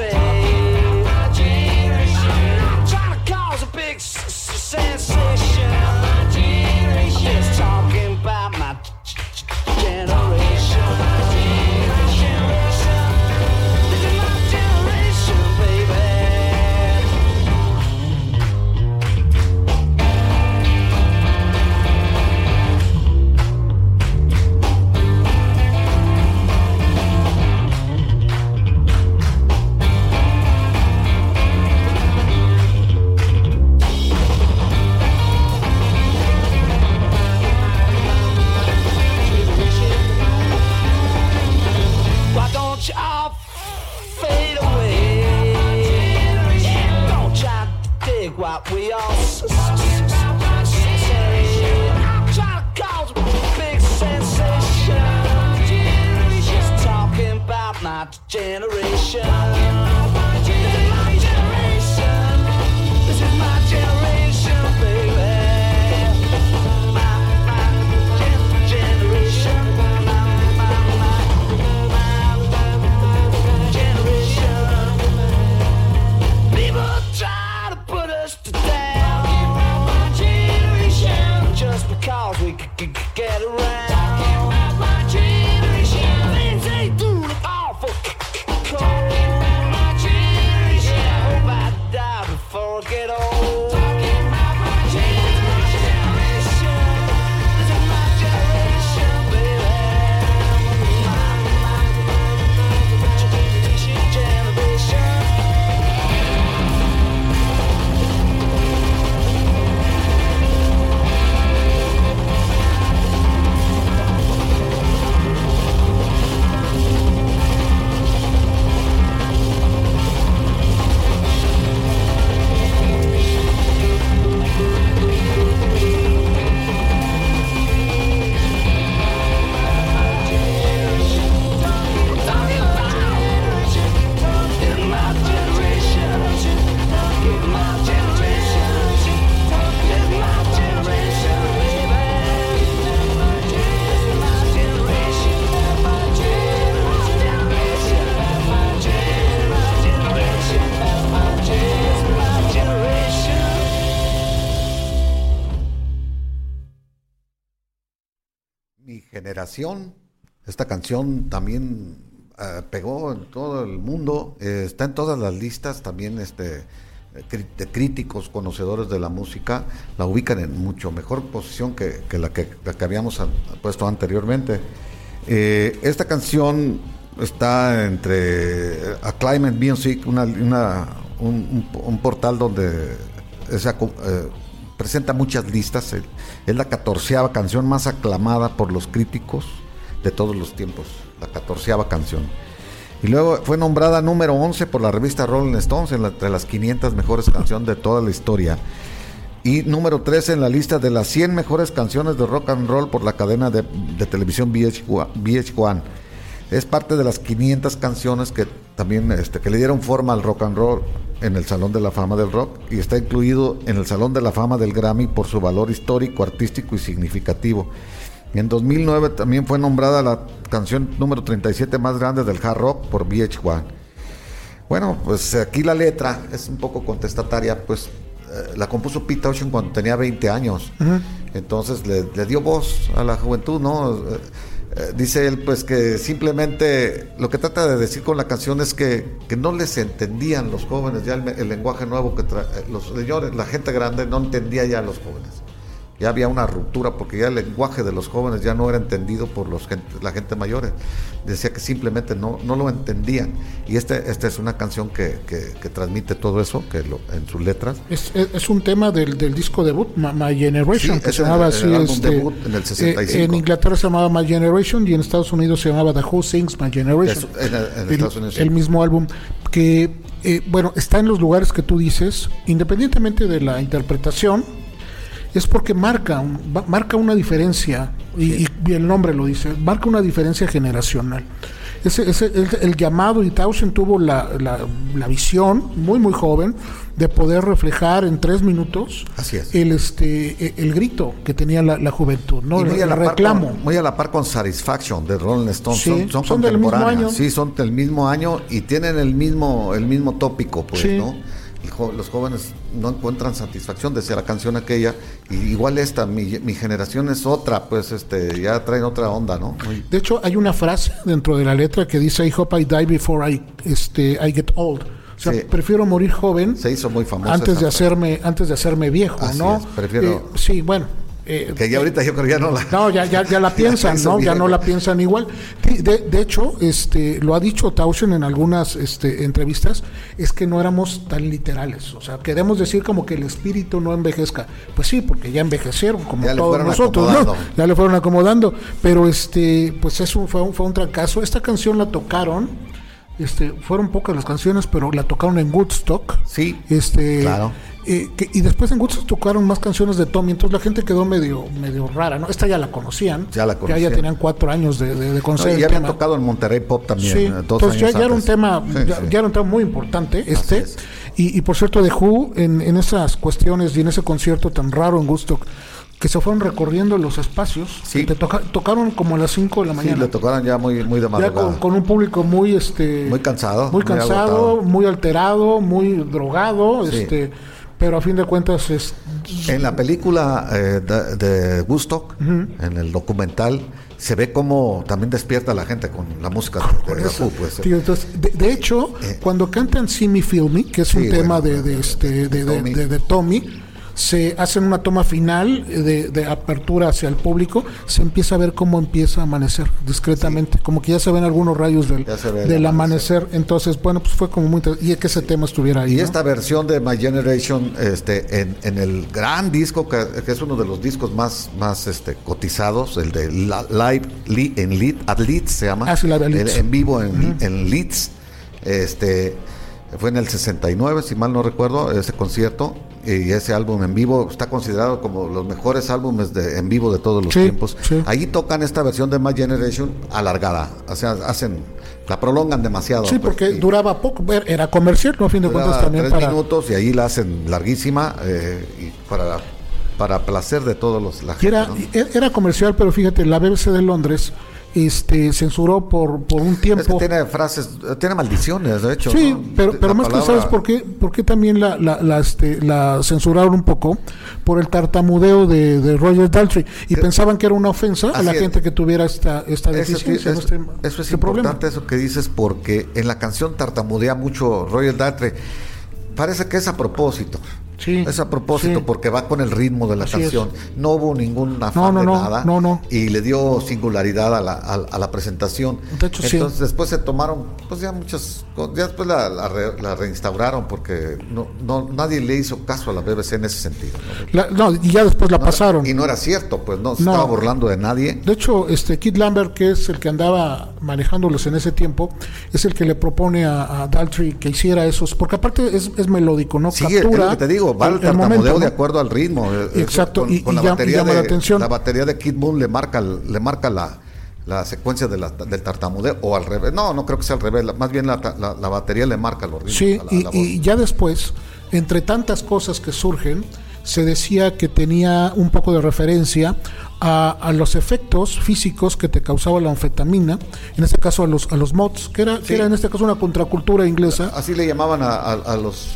Speaker 3: say. Generation.
Speaker 1: Esta canción también eh, pegó en todo el mundo, eh, está en todas las listas también este, de críticos, conocedores de la música, la ubican en mucho mejor posición que, la, que la que habíamos puesto anteriormente. Eh, esta canción está entre Acclaim Music, una, un, portal donde es acu- eh, presenta muchas listas. Es la catorceava canción más aclamada por los críticos de todos los tiempos. La catorceava canción. Y luego fue nombrada número 11 por la revista Rolling Stones entre las 500 mejores canciones de toda la historia. Y número 13 en la lista de las 100 mejores canciones de rock and roll por la cadena de, televisión VH1. VH1. Es parte de las 500 canciones que también este, que le dieron forma al rock and roll en el Salón de la Fama del Rock y está incluido en el Salón de la Fama del Grammy por su valor histórico, artístico y significativo. En 2009 también fue nombrada la canción número 37 más grande del hard rock por VH1. Bueno, pues aquí la letra es un poco contestataria, pues eh, la compuso Pete Townshend cuando tenía 20 años. Entonces le, le dio voz a la juventud, ¿no? Eh, dice él, pues que simplemente lo que trata de decir con la canción es que, que no les entendían los jóvenes, ya el, el lenguaje nuevo que tra- eh, los señores, la gente grande no entendía ya a los jóvenes ya había una ruptura porque ya el lenguaje de los jóvenes ya no era entendido por los gente- la gente mayor. Decía que simplemente no, no lo entendían. Y este, esta es una canción que, que- que transmite todo eso que lo- en sus letras.
Speaker 2: Es, es- es un tema del, del disco debut, My, Generation,
Speaker 1: Sí,
Speaker 2: que se
Speaker 1: el-
Speaker 2: llamaba
Speaker 1: el
Speaker 2: así.
Speaker 1: álbum
Speaker 2: este,
Speaker 1: debut en el 65.
Speaker 2: eh, en Inglaterra se llamaba My Generation y en Estados Unidos se llamaba The Who Sings My Generation.
Speaker 1: Es- en- en
Speaker 2: el,
Speaker 1: Estados Unidos, sí.
Speaker 2: el mismo álbum que, eh, bueno, está en los lugares que tú dices, independientemente de la interpretación, es porque marca, marca una diferencia, y, y el nombre lo dice, marca una diferencia generacional. Ese, ese- el, el llamado y Townsend tuvo la, la- la visión, muy muy joven, de poder reflejar en tres minutos
Speaker 1: Así es.
Speaker 2: el este e- el grito que tenía la, la juventud, ¿no?
Speaker 1: Y muy
Speaker 2: el,
Speaker 1: a, la
Speaker 2: reclamo.
Speaker 1: con, muy a la par con Satisfaction de Rolling Stones.
Speaker 2: Sí,
Speaker 1: son, son,
Speaker 2: son del mismo año.
Speaker 1: Sí, son del mismo año y tienen el mismo, el mismo tópico, pues,
Speaker 2: Sí.
Speaker 1: ¿no? Los jóvenes no encuentran satisfacción, decía la canción aquella. Y igual esta, mi, mi generación es otra, pues este ya traen otra onda, ¿no?
Speaker 2: De hecho, hay una frase dentro de la letra que dice I hope I die before I este I get old. O sea,
Speaker 1: Sí.
Speaker 2: prefiero morir joven
Speaker 1: se hizo muy famosa.
Speaker 2: antes de hacerme antes de hacerme viejo,
Speaker 1: Así
Speaker 2: ¿no?
Speaker 1: es, prefiero-
Speaker 2: Eh, sí, bueno. Eh,
Speaker 1: Que ya ahorita yo creo que ya no la.
Speaker 2: No, ya, ya, ya la piensan, ¿no? Ya no la piensan igual. De, de hecho, este, lo ha dicho Tauschen en algunas este, entrevistas, es que no éramos tan literales. O sea, queremos decir como que el espíritu no envejezca. Pues sí, porque ya envejecieron, como
Speaker 1: Ya
Speaker 2: todos nosotros, ¿no? Ya le fueron acomodando. Pero este, pues eso fue un, fue un fracaso. Esta canción la tocaron. Este, fueron pocas las canciones, pero la tocaron en Woodstock.
Speaker 1: Sí,
Speaker 2: Este,
Speaker 1: claro.
Speaker 2: Eh, que- y después en Woodstock tocaron más canciones de Tommy, entonces la gente quedó medio, medio rara, ¿no? Esta ya la conocían.
Speaker 1: Ya la
Speaker 2: Ya,
Speaker 1: conocían.
Speaker 2: tenían cuatro años de, de, de
Speaker 1: No, y ya habían tocado en Monterrey Pop también.
Speaker 2: Sí,
Speaker 1: eh, dos
Speaker 2: entonces ya,
Speaker 1: años
Speaker 2: ya era un tema,
Speaker 1: Sí,
Speaker 2: ya,
Speaker 1: sí.
Speaker 2: ya era un tema muy importante este.
Speaker 1: es.
Speaker 2: Y, y por cierto, de Who, en, en esas cuestiones y en ese concierto tan raro en Woodstock, que se fueron recorriendo los espacios,
Speaker 1: Sí.
Speaker 2: te toca- tocaron como a las 5 de la
Speaker 1: Sí,
Speaker 2: mañana.
Speaker 1: le tocaron ya muy, muy de
Speaker 2: ya
Speaker 1: madrugada.
Speaker 2: con, con un público muy este
Speaker 1: Muy cansado,
Speaker 2: muy cansado muy alterado muy drogado
Speaker 1: Sí.
Speaker 2: este pero a fin de cuentas es
Speaker 1: En la película eh, de, de Woodstock, en el documental, se ve cómo también despierta a la gente con la música de, de. Who, pues, eh.
Speaker 2: Entonces, de, de hecho, cuando cantan See Me Feel Me, que es
Speaker 1: Sí,
Speaker 2: un tema
Speaker 1: bueno,
Speaker 2: de, de, este, de-
Speaker 1: Tommy.
Speaker 2: De- de se hacen una toma final de, de apertura hacia el público, se empieza a ver cómo empieza a amanecer discretamente, como que ya se ven algunos rayos del, del amanecer. Entonces, bueno, pues fue como muy inter- y que ese tema estuviera ahí.
Speaker 1: Y
Speaker 2: ¿no?
Speaker 1: esta versión de My Generation, este, en, en el gran disco, que, que es uno de los discos más, más este, cotizados, el de La- Live Li- en Leeds, at Leeds se llama,
Speaker 2: Ah, sí, Live at
Speaker 1: el-
Speaker 2: Leeds.
Speaker 1: en vivo en, en Leeds, este, fue en el 69, si mal no recuerdo, ese concierto, y ese álbum en vivo está considerado como los mejores álbumes de, en vivo de todos los
Speaker 2: Sí,
Speaker 1: tiempos.
Speaker 2: sí.
Speaker 1: Ahí tocan esta versión de My Generation alargada, o sea, hacen, la prolongan demasiado.
Speaker 2: Sí,
Speaker 1: pues,
Speaker 2: porque duraba poco, era comercial, ¿no? A fin de cuentas también
Speaker 1: tres
Speaker 2: para...
Speaker 1: minutos y ahí la hacen larguísima eh, y para, para placer de todos los la
Speaker 2: era, e- era comercial, pero fíjate, la BBC de Londres este censuró por, por un
Speaker 1: Es que
Speaker 2: tiempo.
Speaker 1: tiene frases, tiene maldiciones, de hecho.
Speaker 2: Sí,
Speaker 1: ¿no?
Speaker 2: pero,
Speaker 1: La
Speaker 2: pero más que
Speaker 1: palabra-
Speaker 2: sabes por qué, por qué también la, la, la, este, la censuraron un poco por el tartamudeo de, de Roger Daltrey y
Speaker 1: Que-
Speaker 2: pensaban que era una ofensa a la
Speaker 1: es.
Speaker 2: gente que tuviera esta, esta
Speaker 1: Eso,
Speaker 2: deficiencia,
Speaker 1: es,
Speaker 2: ¿no? este,
Speaker 1: eso es
Speaker 2: este problema.
Speaker 1: importante, eso que dices, porque en la canción tartamudea mucho Royal Daltrey. Parece que es a propósito.
Speaker 2: Sí,
Speaker 1: Es a propósito
Speaker 2: sí.
Speaker 1: porque va con el ritmo de la
Speaker 2: Así es.
Speaker 1: canción. No hubo ningún afán
Speaker 2: No, no,
Speaker 1: de
Speaker 2: no,
Speaker 1: nada.
Speaker 2: no, no.
Speaker 1: Y le dio singularidad a la, a, a la presentación.
Speaker 2: De hecho, sí.
Speaker 1: Entonces después se tomaron, pues ya muchas, ya después la, la re- la reinstauraron porque no, no, nadie le hizo caso a la BBC en ese sentido. ¿no?
Speaker 2: Y ya después la pasaron.
Speaker 1: Y no era cierto, pues no se estaba burlando de nadie.
Speaker 2: De hecho, este Kid Lambert, que es el que andaba manejándolos en ese tiempo, es el que le propone a, a Daltrey que hiciera esos, porque aparte es, es melódico, ¿no?
Speaker 1: Sí, es lo que te digo, va
Speaker 2: el-
Speaker 1: tartamudeo de acuerdo al ritmo.
Speaker 2: Exacto,
Speaker 1: con,
Speaker 2: y-
Speaker 1: con
Speaker 2: y
Speaker 1: la,
Speaker 2: llama-
Speaker 1: batería
Speaker 2: llama
Speaker 1: de,
Speaker 2: la atención.
Speaker 1: la batería de Kid Moon le marca, le marca la, la secuencia de la- del tartamudeo, o al revés. No, no creo que sea al revés, más bien la, batería le marca los ritmos.
Speaker 2: Sí, y, ya después, entre tantas cosas que surgen, se decía que tenía un poco de referencia a, a los efectos físicos que te causaba la anfetamina, en este caso a los, a los mods, que era, que era en este caso una contracultura inglesa.
Speaker 1: Así le llamaban a, a- a los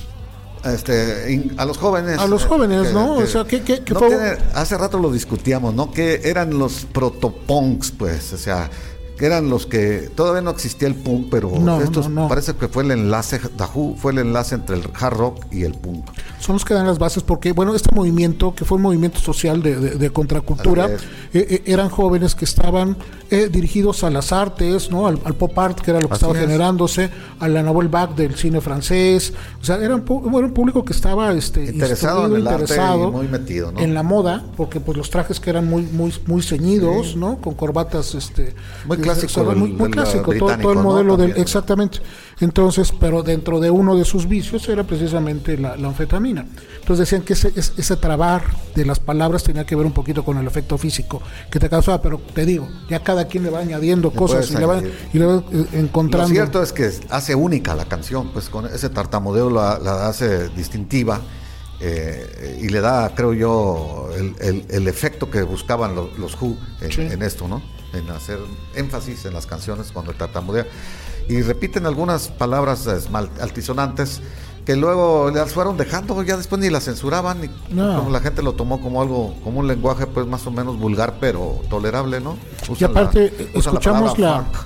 Speaker 1: este, in- a los jóvenes.
Speaker 2: A los
Speaker 1: eh,
Speaker 2: jóvenes, ¿no? O sea, que- que-
Speaker 1: no tiene- hace rato lo discutíamos, ¿no? Que eran los protopunks, pues, o sea, que eran los que todavía no existía el punk, pero
Speaker 2: No,
Speaker 1: estos
Speaker 2: no, no.
Speaker 1: parece que fue el enlace, Who fue el enlace entre el hard rock y el punk.
Speaker 2: son los que dan las bases porque, bueno, este movimiento, que fue un movimiento social de, de- de contracultura, eh, eh, eran jóvenes que estaban eh, dirigidos a las artes, ¿no? Al, al pop art, que era lo que
Speaker 1: Así
Speaker 2: estaba
Speaker 1: es.
Speaker 2: generándose, a la nouvelle vague del cine francés, o sea, era un, bueno, un público que estaba este,
Speaker 1: Interesado en el arte y muy metido, ¿no?
Speaker 2: en la moda, porque pues los trajes que eran muy muy muy ceñidos, ¿no? Con corbatas este
Speaker 1: Muy clásico
Speaker 2: o sea, muy, clásico, todo, el
Speaker 1: ¿no?
Speaker 2: modelo del exactamente. Entonces, pero dentro de uno de sus vicios era precisamente la, la anfetamina. Entonces decían que ese, ese, trabar de las palabras tenía que ver un poquito con el efecto físico que te causaba, pero te digo, ya cada quien le va añadiendo
Speaker 1: Le
Speaker 2: cosas y le va, y le va eh,
Speaker 1: Lo
Speaker 2: encontrando.
Speaker 1: cierto es que hace única la canción, pues con ese tartamudeo la, la hace distintiva eh, y le da, creo yo, el, el- el efecto que buscaban los, los Who en,
Speaker 2: Sí.
Speaker 1: en esto, ¿no? En hacer énfasis en las canciones cuando tartamudea. Y repiten algunas palabras altisonantes que luego las fueron dejando, ya después ni las censuraban, y
Speaker 2: No.
Speaker 1: como la gente lo tomó como algo, como un lenguaje pues más o menos vulgar, pero tolerable, ¿no?
Speaker 2: Y
Speaker 1: Usan
Speaker 2: aparte,
Speaker 1: la-
Speaker 2: escuchamos la,
Speaker 1: funk,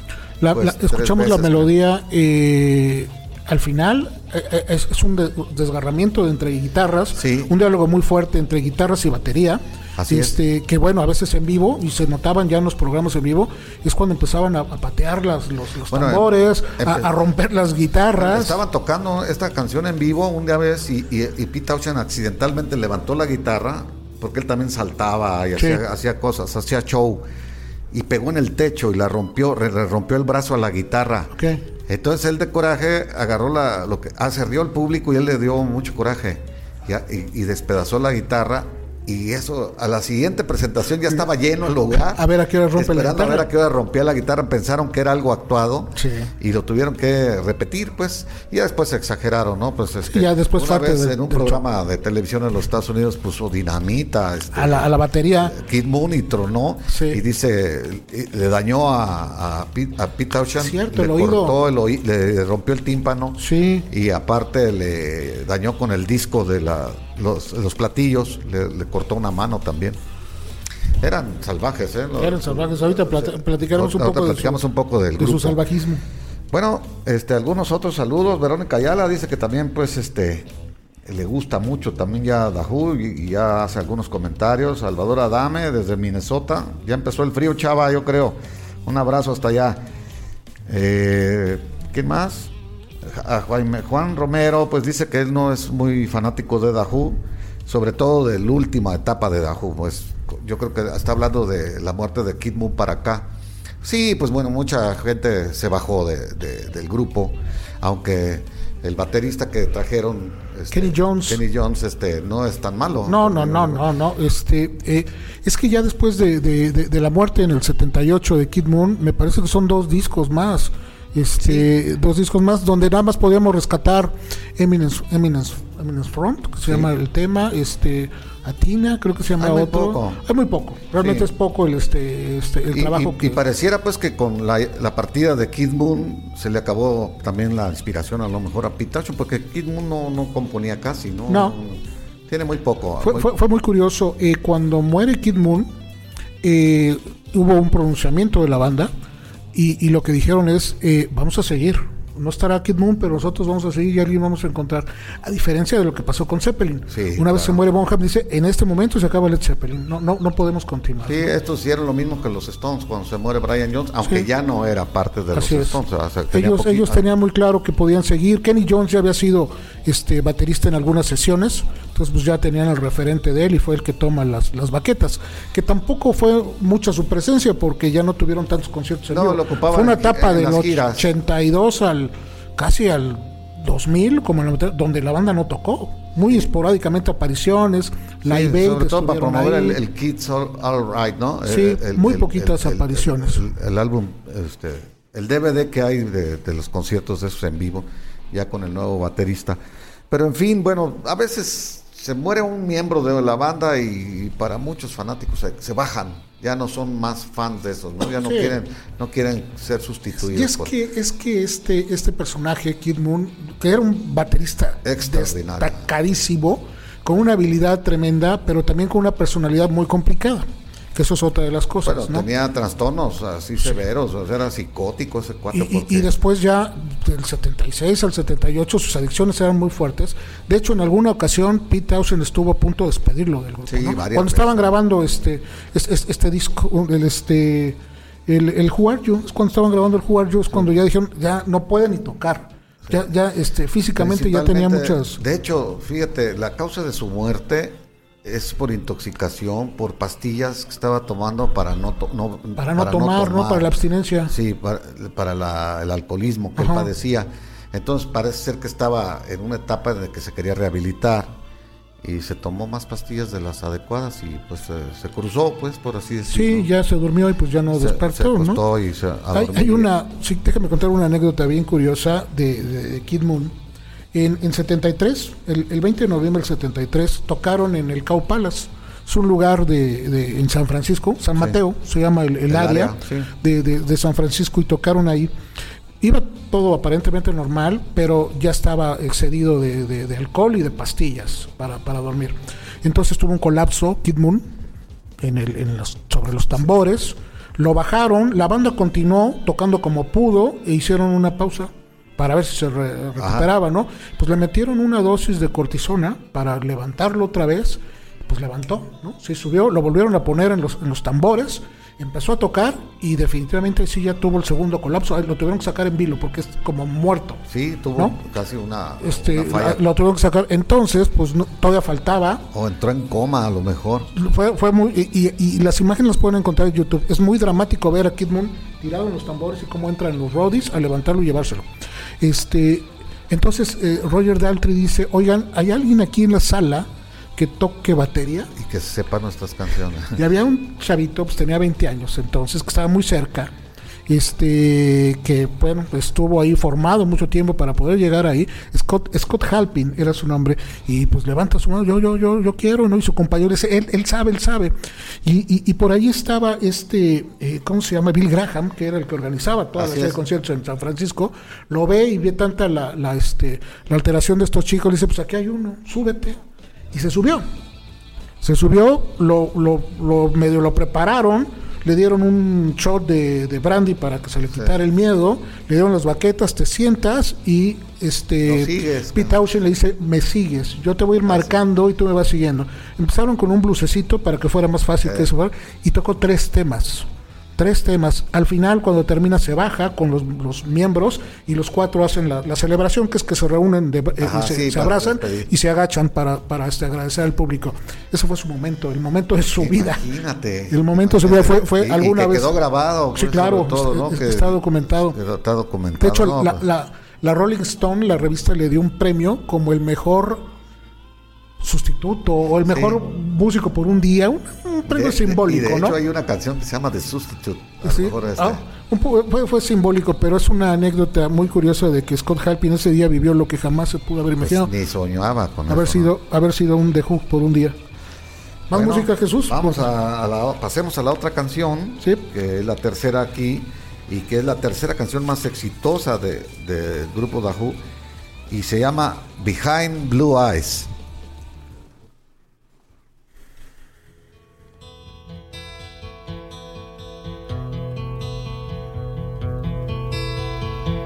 Speaker 2: la-
Speaker 1: pues,
Speaker 2: la- escuchamos la melodía eh, al final eh, eh, es, es un de- desgarramiento entre guitarras,
Speaker 1: Sí.
Speaker 2: un diálogo muy fuerte entre guitarras y batería.
Speaker 1: Así es.
Speaker 2: este, que bueno, a veces en vivo, y se notaban ya en los programas en vivo, es cuando empezaban a, a patear las, los, los
Speaker 1: Bueno,
Speaker 2: tambores, a,
Speaker 1: empe-
Speaker 2: a romper las guitarras.
Speaker 1: Estaban tocando esta canción en vivo un día vez y, y, y Pete Townshend accidentalmente levantó la guitarra porque él también saltaba y
Speaker 2: Sí.
Speaker 1: hacía, hacía cosas, hacía show y pegó en el techo y la rompió, le rompió el brazo a la guitarra. Entonces él de coraje agarró la, lo que, ah, se rió el público y él le dio mucho coraje y, despedazó la guitarra. Y eso, a la siguiente presentación ya estaba lleno el lugar.
Speaker 2: A ver a qué hora rompe la
Speaker 1: Esperando a ver
Speaker 2: guitarra.
Speaker 1: a qué hora rompía la guitarra. Pensaron que era algo actuado
Speaker 2: Sí.
Speaker 1: y lo tuvieron que repetir, pues, y ya después se exageraron, ¿no? Pues es que
Speaker 2: Y ya después
Speaker 1: una
Speaker 2: parte
Speaker 1: vez en un programa de televisión en los Estados Unidos puso dinamita, este,
Speaker 2: a, la, a la batería.
Speaker 1: Kid Moon y tronó
Speaker 2: Sí.
Speaker 1: y dice y le dañó a, a, Pete, a Pete Townshend,
Speaker 2: Cierto,
Speaker 1: le
Speaker 2: el oído.
Speaker 1: cortó el oí- le rompió el tímpano
Speaker 2: Sí.
Speaker 1: y aparte le dañó con el disco de la, los, los platillos, le, le cortó una mano también. Eran salvajes, ¿eh? Los-
Speaker 2: Eran salvajes. Ahorita plati- platicaremos un poco de
Speaker 1: platicamos
Speaker 2: su,
Speaker 1: un poco del
Speaker 2: de su
Speaker 1: grupo.
Speaker 2: salvajismo.
Speaker 1: Bueno, este, algunos otros saludos. Verónica Ayala dice que también, pues, este, le gusta mucho también ya Dajú y, y ya hace algunos comentarios. Salvador Adame desde Minnesota. Ya empezó el frío, chava, yo creo. Un abrazo hasta allá. Eh, ¿Quién más? A Juan Romero, pues dice que él no es muy fanático de Dajú, sobre todo de la última etapa de Dajú. Pues yo creo que está hablando de la muerte de Kid Moon para acá. Sí, pues bueno, mucha gente se bajó de- de- del grupo, aunque el baterista que trajeron, este,
Speaker 2: Kenny Jones.
Speaker 1: Kenny Jones, este, no es tan malo.
Speaker 2: No, no, no, no, no. Este, eh, es que ya después de, de- de- de la muerte en el 78 de Kid Moon, me parece que son dos discos más. Este, dos discos más donde nada más podíamos rescatar Eminence, Eminence it's Front, que se llama el tema, este, Atina, creo que se llama
Speaker 1: Hay muy
Speaker 2: otro.
Speaker 1: poco.
Speaker 2: Es muy poco, realmente
Speaker 1: Sí.
Speaker 2: es poco el, este, este, el
Speaker 1: Y,
Speaker 2: trabajo
Speaker 1: y-
Speaker 2: que...
Speaker 1: y pareciera pues que con la, la partida de Kid Moon se le acabó también la inspiración a lo mejor a Pitacho, porque Kid Moon no, no componía casi, ¿no?
Speaker 2: No.
Speaker 1: Tiene muy poco.
Speaker 2: Fue,
Speaker 1: muy-
Speaker 2: fue- fue muy curioso. eh, cuando muere Kid Moon, eh, hubo un pronunciamiento de la banda y, y lo que dijeron es, eh, vamos a seguir. No estará Kid Moon, pero nosotros vamos a seguir y alguien vamos a encontrar. A diferencia de lo que pasó con Zeppelin.
Speaker 1: Sí,
Speaker 2: Una vez se muere Bonham, dice, en este momento se acaba Led Zeppelin. No, no, no podemos continuar.
Speaker 1: Sí, estos hicieron lo mismo que los Stones cuando se muere Brian Jones, aunque
Speaker 2: Sí.
Speaker 1: ya no era parte de
Speaker 2: Así
Speaker 1: los
Speaker 2: es.
Speaker 1: Stones. o sea, tenía
Speaker 2: Ellos, ellos tenían muy claro que podían seguir. Kenny Jones ya había sido este baterista en algunas sesiones, entonces pues ya tenían el referente de él y fue el que toma las, las baquetas. Que tampoco fue mucha su presencia porque ya no tuvieron tantos conciertos. en
Speaker 1: No, lo ocupaban
Speaker 2: fue una etapa
Speaker 1: las giras.
Speaker 2: 82 al casi al 2000, como en el- donde la banda no tocó. Muy esporádicamente apariciones,
Speaker 1: Sí,
Speaker 2: live
Speaker 1: sobre todo para promover el, el Kids All, All Right, ¿no?
Speaker 2: Sí, muy poquitas apariciones.
Speaker 1: El, álbum, este, el DVD que hay de, de los conciertos esos en vivo, ya con el nuevo baterista. Pero en fin, bueno, a veces se muere un miembro de la banda y, para muchos fanáticos se, se bajan, ya no son más fans de esos, ¿no? Ya no
Speaker 2: Sí.
Speaker 1: quieren, no quieren ser sustituidos.
Speaker 2: Y es
Speaker 1: por-
Speaker 2: que, es que este, este personaje, Kid Moon, que era un baterista
Speaker 1: Extraordinario.
Speaker 2: destacadísimo, con una habilidad tremenda, pero también con una personalidad muy complicada, que eso es otra de las cosas, ¿no?
Speaker 1: tenía trastornos así severos, o sea, era psicótico ese cuate.
Speaker 2: Y, y- y después ya, del 76 al 78, sus adicciones eran muy fuertes. De hecho, en alguna ocasión, Pete Townshend estuvo a punto de despedirlo del grupo.
Speaker 1: Sí,
Speaker 2: ¿no? Cuando estaban grabando este, es- es- este disco, el este el, el Are You, es cuando estaban grabando el You, es cuando ya dijeron, ya no pueden ni tocar. Ya, ya este, físicamente ya tenía muchas...
Speaker 1: De hecho, fíjate, la causa de su muerte es por intoxicación, por pastillas que estaba tomando para no, to- no
Speaker 2: Para no tomar, ¿no? Para la abstinencia.
Speaker 1: Sí, para, para la- el alcoholismo que
Speaker 2: Ajá.
Speaker 1: él padecía. Entonces parece ser que estaba en una etapa en la que se quería rehabilitar y se tomó más pastillas de las adecuadas y pues eh, se cruzó, pues, por así decirlo.
Speaker 2: Sí, ya se durmió y pues ya no
Speaker 1: se, se
Speaker 2: despertó, ¿no?
Speaker 1: acostó y se
Speaker 2: Hay, una, sí, déjame contar una anécdota bien curiosa de, de- de Kid Moon. En, en 73, el, el 20 de noviembre del 73, tocaron en el Cow Palace. Es un lugar de, de- en San Francisco, San Mateo, se llama el, el
Speaker 1: El
Speaker 2: área,
Speaker 1: área, sí.
Speaker 2: de, de- de San Francisco y tocaron ahí. Iba todo aparentemente normal, pero ya estaba excedido de, de- de alcohol y de pastillas para, para dormir. Entonces tuvo un colapso, Kid Moon, en el, en los, sobre los tambores. Lo bajaron, la banda continuó tocando como pudo e hicieron una pausa para ver si se re- recuperaba, ¿no? Pues le metieron una dosis de cortisona para levantarlo otra vez, pues levantó, ¿no? Se subió, lo volvieron a poner en los, en los tambores, empezó a tocar y definitivamente sí ya tuvo el segundo colapso, Lo tuvieron que sacar en vilo porque es como muerto.
Speaker 1: Sí, tuvo
Speaker 2: ¿no?
Speaker 1: casi una,
Speaker 2: Este,
Speaker 1: una falla.
Speaker 2: lo tuvieron que sacar. Entonces, pues no- todavía faltaba,
Speaker 1: O entró en coma a lo mejor.
Speaker 2: fue, fue muy y, y- y las imágenes las pueden encontrar en YouTube. Es muy dramático ver a Kid Moon tirado en los tambores y cómo entran los roadies a levantarlo y llevárselo. Este, entonces eh, Roger Daltrey dice, oigan, ¿hay alguien aquí en la sala que toque batería?
Speaker 1: Y que sepa nuestras canciones.
Speaker 2: Y había un chavito, pues tenía 20 años entonces, que estaba muy cerca, este, que bueno, estuvo ahí formado mucho tiempo para poder llegar ahí. Scott, Scott Halpin era su nombre, y pues levanta su mano, yo, yo, yo, yo quiero, ¿no? Y su compañero dice, él, él sabe, él sabe. Y, y, y por ahí estaba este, eh, ¿cómo se llama? Bill Graham, que era el que organizaba toda la
Speaker 1: Así
Speaker 2: serie de
Speaker 1: es.
Speaker 2: conciertos en San Francisco, lo ve y ve tanta la, la, este, la alteración de estos chicos, le dice, pues aquí hay uno, súbete. Y se subió. Se subió, lo, lo, lo medio lo prepararon, le dieron un shot de, de brandy para que se le quitara el miedo, le dieron las baquetas, te sientas y este
Speaker 1: sigues,
Speaker 2: Pete Townshend le dice, me sigues, yo te voy a ir marcando y tú me vas siguiendo. Empezaron con un blusecito para que fuera más fácil que eso y tocó tres temas. Tres temas. Al final, cuando termina, se baja con los, los miembros y los cuatro hacen la, la celebración, que es que se reúnen, de, eh,
Speaker 1: Ajá,
Speaker 2: se,
Speaker 1: sí,
Speaker 2: se
Speaker 1: para
Speaker 2: abrazan y se agachan para, para este, agradecer al público. Ese fue su momento, el momento de su vida.
Speaker 1: Imagínate.
Speaker 2: El momento de su vida fue, fue
Speaker 1: Y- y
Speaker 2: alguna
Speaker 1: que
Speaker 2: vez.
Speaker 1: quedó grabado.
Speaker 2: Sí, claro, está documentado.
Speaker 1: Está documentado.
Speaker 2: De hecho,
Speaker 1: ¿no?
Speaker 2: la,
Speaker 1: Pues,
Speaker 2: la- la Rolling Stone, la revista, le dio un premio como el mejor sustituto o el mejor músico por un día, un, un premio
Speaker 1: De- de-
Speaker 2: simbólico,
Speaker 1: y de hecho hay una canción que se llama The Substitute.
Speaker 2: Sí.
Speaker 1: este-
Speaker 2: Ah, un fue, fue simbólico, pero es una anécdota muy curiosa de que Scott Halpin ese día vivió lo que jamás se pudo haber
Speaker 1: pues,
Speaker 2: imaginado.
Speaker 1: ni soñaba con
Speaker 2: haber
Speaker 1: eso,
Speaker 2: sido haber sido un The Who por un día. Más
Speaker 1: Bueno,
Speaker 2: música, Jesús.
Speaker 1: Vamos
Speaker 2: Pues,
Speaker 1: a, a la, pasemos a la otra canción,
Speaker 2: Sí.
Speaker 1: que es la tercera aquí, y que es la tercera canción más exitosa de- del grupo Dahoo, y se llama Behind Blue Eyes.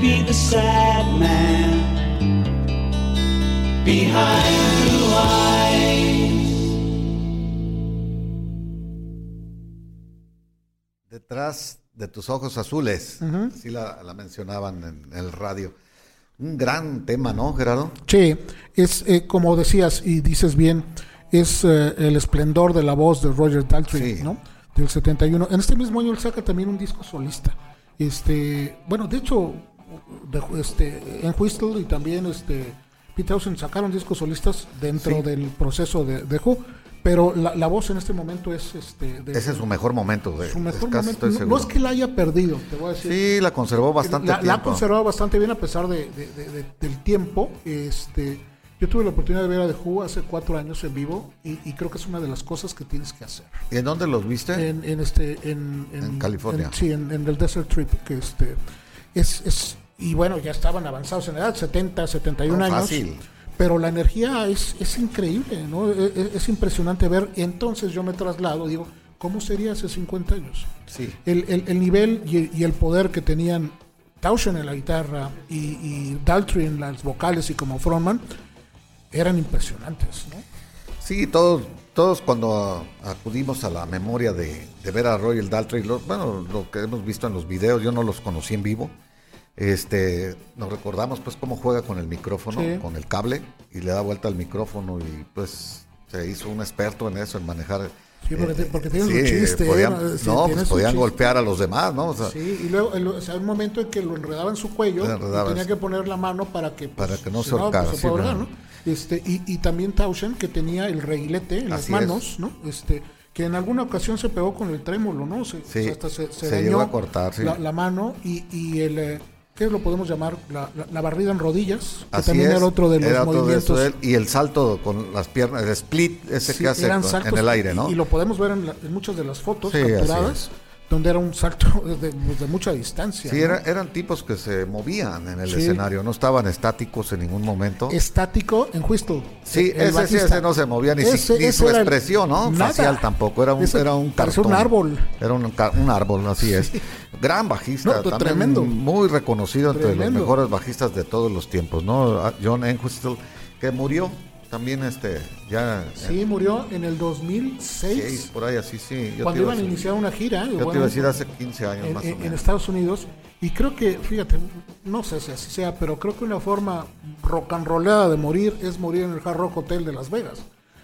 Speaker 3: be the sad man behind blue eyes.
Speaker 1: Detrás de tus ojos azules. Así la, la mencionaban en el radio. Un gran tema, ¿no, Gerardo?
Speaker 2: Sí, es eh, como decías y dices bien, es eh, el esplendor de la voz de Roger Daltrey,
Speaker 1: Sí.
Speaker 2: ¿no? Del 71. En este mismo año él saca también un disco solista. Este, bueno, de hecho, de- este, en Whistle y también este, Pete Townsend sacaron discos solistas dentro
Speaker 1: Sí.
Speaker 2: del proceso de, de Who, pero la, la voz en este momento es este, de-
Speaker 1: Ese es su mejor momento. De,
Speaker 2: su mejor momento. No, es que la haya perdido, te voy a decir.
Speaker 1: Sí, la conservó bastante
Speaker 2: la, la ha conservado bastante bien a pesar de, de- de- de- del tiempo. Este, yo tuve la oportunidad de ver a The Who hace cuatro años en vivo y, y creo que es una de las cosas que tienes que hacer.
Speaker 1: ¿Y en dónde los viste?
Speaker 2: En, en este, en,
Speaker 1: En California.
Speaker 2: sí, en, en el Desert Trip, que este, es, es, y bueno, ya estaban avanzados en edad, 70, 71
Speaker 1: No,
Speaker 2: años.
Speaker 1: fácil.
Speaker 2: Pero la energía es, es increíble, ¿no? E- e- Es, impresionante ver. Entonces yo me traslado, digo, ¿cómo sería hace 50 años?
Speaker 1: Sí.
Speaker 2: El, el- el nivel y, y el poder que tenían Taushen en la guitarra y, y Daltrey en las vocales y como frontman eran impresionantes, ¿no?
Speaker 1: Sí, todos, todos cuando acudimos a la memoria de, de ver a Royal Daltrey, lo- bueno, lo que hemos visto en los videos, yo no los conocí en vivo, este, nos recordamos pues cómo juega con el micrófono,
Speaker 2: Sí.
Speaker 1: con el cable, y le da vuelta al micrófono y pues se hizo un experto en eso, en manejar...
Speaker 2: Sí, porque te- porque
Speaker 1: sí,
Speaker 2: su chiste,
Speaker 1: podían-
Speaker 2: ¿eh? Sí,
Speaker 1: no, pues podían
Speaker 2: chiste.
Speaker 1: golpear a los demás, ¿no? O sea,
Speaker 2: Sí, y luego el- o sea, un momento en que lo enredaba en su cuello
Speaker 1: Lo
Speaker 2: y tenía que poner la mano para que pues,
Speaker 1: Para que no se ahorcara,
Speaker 2: pues,
Speaker 1: sí,
Speaker 2: puede ahorcar,
Speaker 1: claro.
Speaker 2: ¿no? Este, y, y también Taushen que tenía el reguilete en las manos, ¿no? Este, que en alguna ocasión se pegó con el trémolo, ¿no? Se,
Speaker 1: Sí,
Speaker 2: o sea, hasta se, se
Speaker 1: se
Speaker 2: dañó
Speaker 1: a cortar, sí.
Speaker 2: la, la mano y, y el ¿qué lo podemos llamar? La, la- la barrida en rodillas, que
Speaker 1: Así
Speaker 2: también
Speaker 1: es,
Speaker 2: era otro de los
Speaker 1: era
Speaker 2: movimientos.
Speaker 1: eso de él, y el salto con las piernas, el split ese
Speaker 2: Sí,
Speaker 1: que hace con- en el aire, ¿no?
Speaker 2: Y, lo podemos ver en, la- en muchas de las fotos
Speaker 1: Sí,
Speaker 2: capturadas, donde era un salto de, de mucha distancia.
Speaker 1: Sí,
Speaker 2: ¿no?
Speaker 1: era- eran tipos que se movían en el
Speaker 2: Sí.
Speaker 1: escenario, no estaban estáticos en ningún momento.
Speaker 2: estático en Whistle.
Speaker 1: sí,
Speaker 2: el
Speaker 1: ese, sí,
Speaker 2: bajista.
Speaker 1: ese no se movía ni,
Speaker 2: Ese-
Speaker 1: ni
Speaker 2: ese
Speaker 1: su expresión, ¿no?
Speaker 2: nada.
Speaker 1: Facial tampoco, era un,
Speaker 2: Ese
Speaker 1: era un
Speaker 2: parecía un
Speaker 1: cartón.
Speaker 2: árbol.
Speaker 1: Era un, un árbol, así es. Gran bajista,
Speaker 2: No,
Speaker 1: también
Speaker 2: tremendo.
Speaker 1: muy reconocido entre los mejores bajistas de todos los tiempos, ¿no? Ah, John Entwistle, que murió también, este, ya...
Speaker 2: Sí, murió en el
Speaker 1: eh,
Speaker 2: 2006,
Speaker 1: seis, por ahí así, sí. Yo
Speaker 2: cuando
Speaker 1: te iba
Speaker 2: iban a iniciar una gira.
Speaker 1: Yo te
Speaker 2: bueno,
Speaker 1: iba a decir hace 15 años
Speaker 2: en,
Speaker 1: más
Speaker 2: en-
Speaker 1: o
Speaker 2: en. Estados Unidos. Y creo que, fíjate, no sé si así sea, pero creo que una forma rock and rollada de morir es morir en el Hard Rock Hotel de Las Vegas.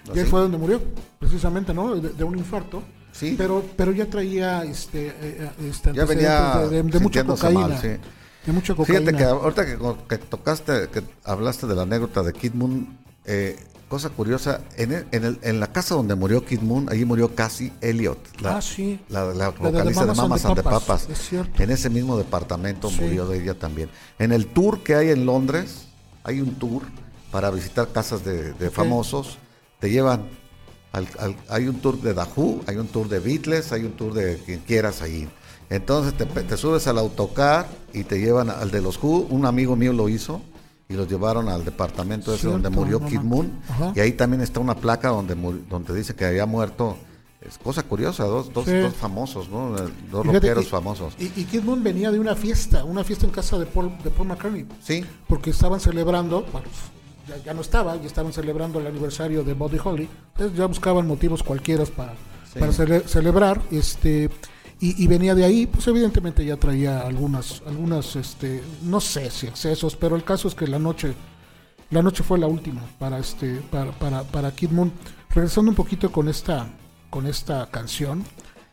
Speaker 2: Y ahí
Speaker 1: ¿Ah, sí?
Speaker 2: fue donde murió, precisamente, ¿no? De, de un infarto.
Speaker 1: Sí.
Speaker 2: Pero, pero ya traía este, eh, este
Speaker 1: Ya venía
Speaker 2: de, de- de mucha cocaína.
Speaker 1: mal, sí.
Speaker 2: De mucha cocaína.
Speaker 1: Fíjate que ahorita que, que tocaste, que hablaste de la anécdota de Kid Moon, eh, cosa curiosa, en, el- en, el- en la casa donde murió Kid Moon, allí murió Cassie Elliot, la,
Speaker 2: Ah, sí.
Speaker 1: la, la
Speaker 2: La de Mamas and the Papas,
Speaker 1: Papas.
Speaker 2: es cierto.
Speaker 1: En ese mismo departamento
Speaker 2: Sí.
Speaker 1: murió de ella también. En el tour que hay en Londres, hay un tour para visitar casas de, de famosos, te llevan, al- al- hay un tour de Who, hay un tour de Beatles, hay un tour de quien quieras ahí. Entonces te, te subes al autocar y te llevan al de los Who, un amigo mío lo hizo y los llevaron al departamento ese donde murió Kid Moon.
Speaker 2: Ajá.
Speaker 1: y ahí también está una placa donde donde dice que había muerto es cosa curiosa dos, dos,
Speaker 2: Sí.
Speaker 1: dos famosos no Eh, dos
Speaker 2: Fíjate,
Speaker 1: rockeros
Speaker 2: y-
Speaker 1: famosos.
Speaker 2: Y, y Kid Moon venía de una fiesta, una fiesta en casa de Paul, de Paul McCartney.
Speaker 1: sí.
Speaker 2: Porque estaban celebrando, bueno, ya, ya no estaba, ya estaban celebrando el aniversario de Buddy Holly, entonces ya buscaban motivos cualquiera para, para cele- celebrar, este, y, y venía de ahí, pues evidentemente ya traía algunas, algunas, este, no sé si excesos, pero el caso es que la noche, la noche fue la última para este, para, para, para Kid Moon. Regresando un poquito con esta, con esta canción,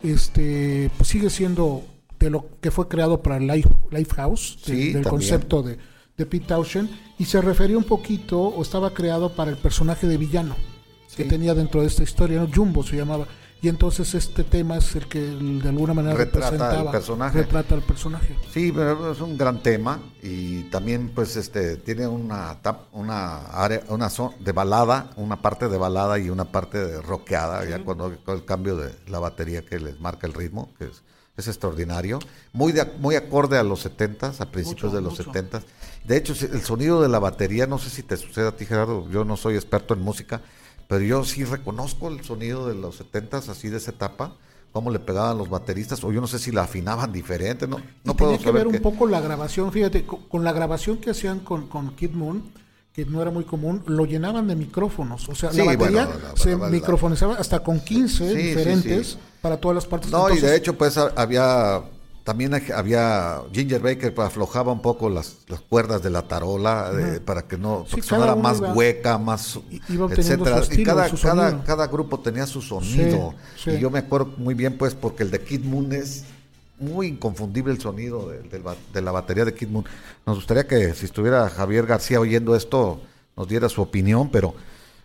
Speaker 2: este, pues sigue siendo de lo que fue creado para el Life, Lifehouse, de-
Speaker 1: Sí,
Speaker 2: del
Speaker 1: también.
Speaker 2: concepto de, de Pete Townshend, y se refería un poquito, o estaba creado para el personaje de villano que tenía dentro de esta historia, ¿no? Jumbo se llamaba. Y entonces este tema es el que de alguna manera
Speaker 1: Retrata al
Speaker 2: representaba,
Speaker 1: personaje.
Speaker 2: retrata al personaje.
Speaker 1: Sí, pero es un gran tema y también pues este tiene una una área una zo- de balada, una parte de balada y una parte de rockeada, ya cuando con el cambio de la batería que les marca el ritmo, que es, es extraordinario, muy de, muy acorde a los 70 a principios
Speaker 2: Mucho,
Speaker 1: de los
Speaker 2: mucho.
Speaker 1: 70 De hecho, el sonido de la batería, no sé si te sucede a ti Gerardo, yo no soy experto en música, pero yo sí reconozco el sonido de los 70 así de esa etapa. Cómo le pegaban los bateristas, o yo no sé si la afinaban diferente, no, no
Speaker 2: y
Speaker 1: puedo
Speaker 2: tenía que ver un poco la grabación, fíjate, co- con, la grabación que hacían con, con Kid Moon, que no era muy común, lo llenaban de micrófonos. O sea,
Speaker 1: Sí,
Speaker 2: la batería
Speaker 1: bueno, la-
Speaker 2: se
Speaker 1: la- la-
Speaker 2: microfonizaba hasta con 15
Speaker 1: Sí, sí,
Speaker 2: diferentes
Speaker 1: sí.
Speaker 2: para todas las partes.
Speaker 1: No, y de hecho, pues ha- había también ha- había Ginger Baker aflojaba un poco las, las cuerdas de la tarola eh, para que no
Speaker 2: Sí,
Speaker 1: para que
Speaker 2: cada
Speaker 1: sonara más
Speaker 2: iba-
Speaker 1: hueca, más etcétera.
Speaker 2: estilo,
Speaker 1: y cada, cada, cada grupo tenía su sonido.
Speaker 2: Sí, sí.
Speaker 1: Y yo me acuerdo muy bien, pues, porque el de Kid Moon es muy inconfundible el sonido de, de la batería de Kid Moon. Nos gustaría que si estuviera Javier García oyendo esto, nos diera su opinión, pero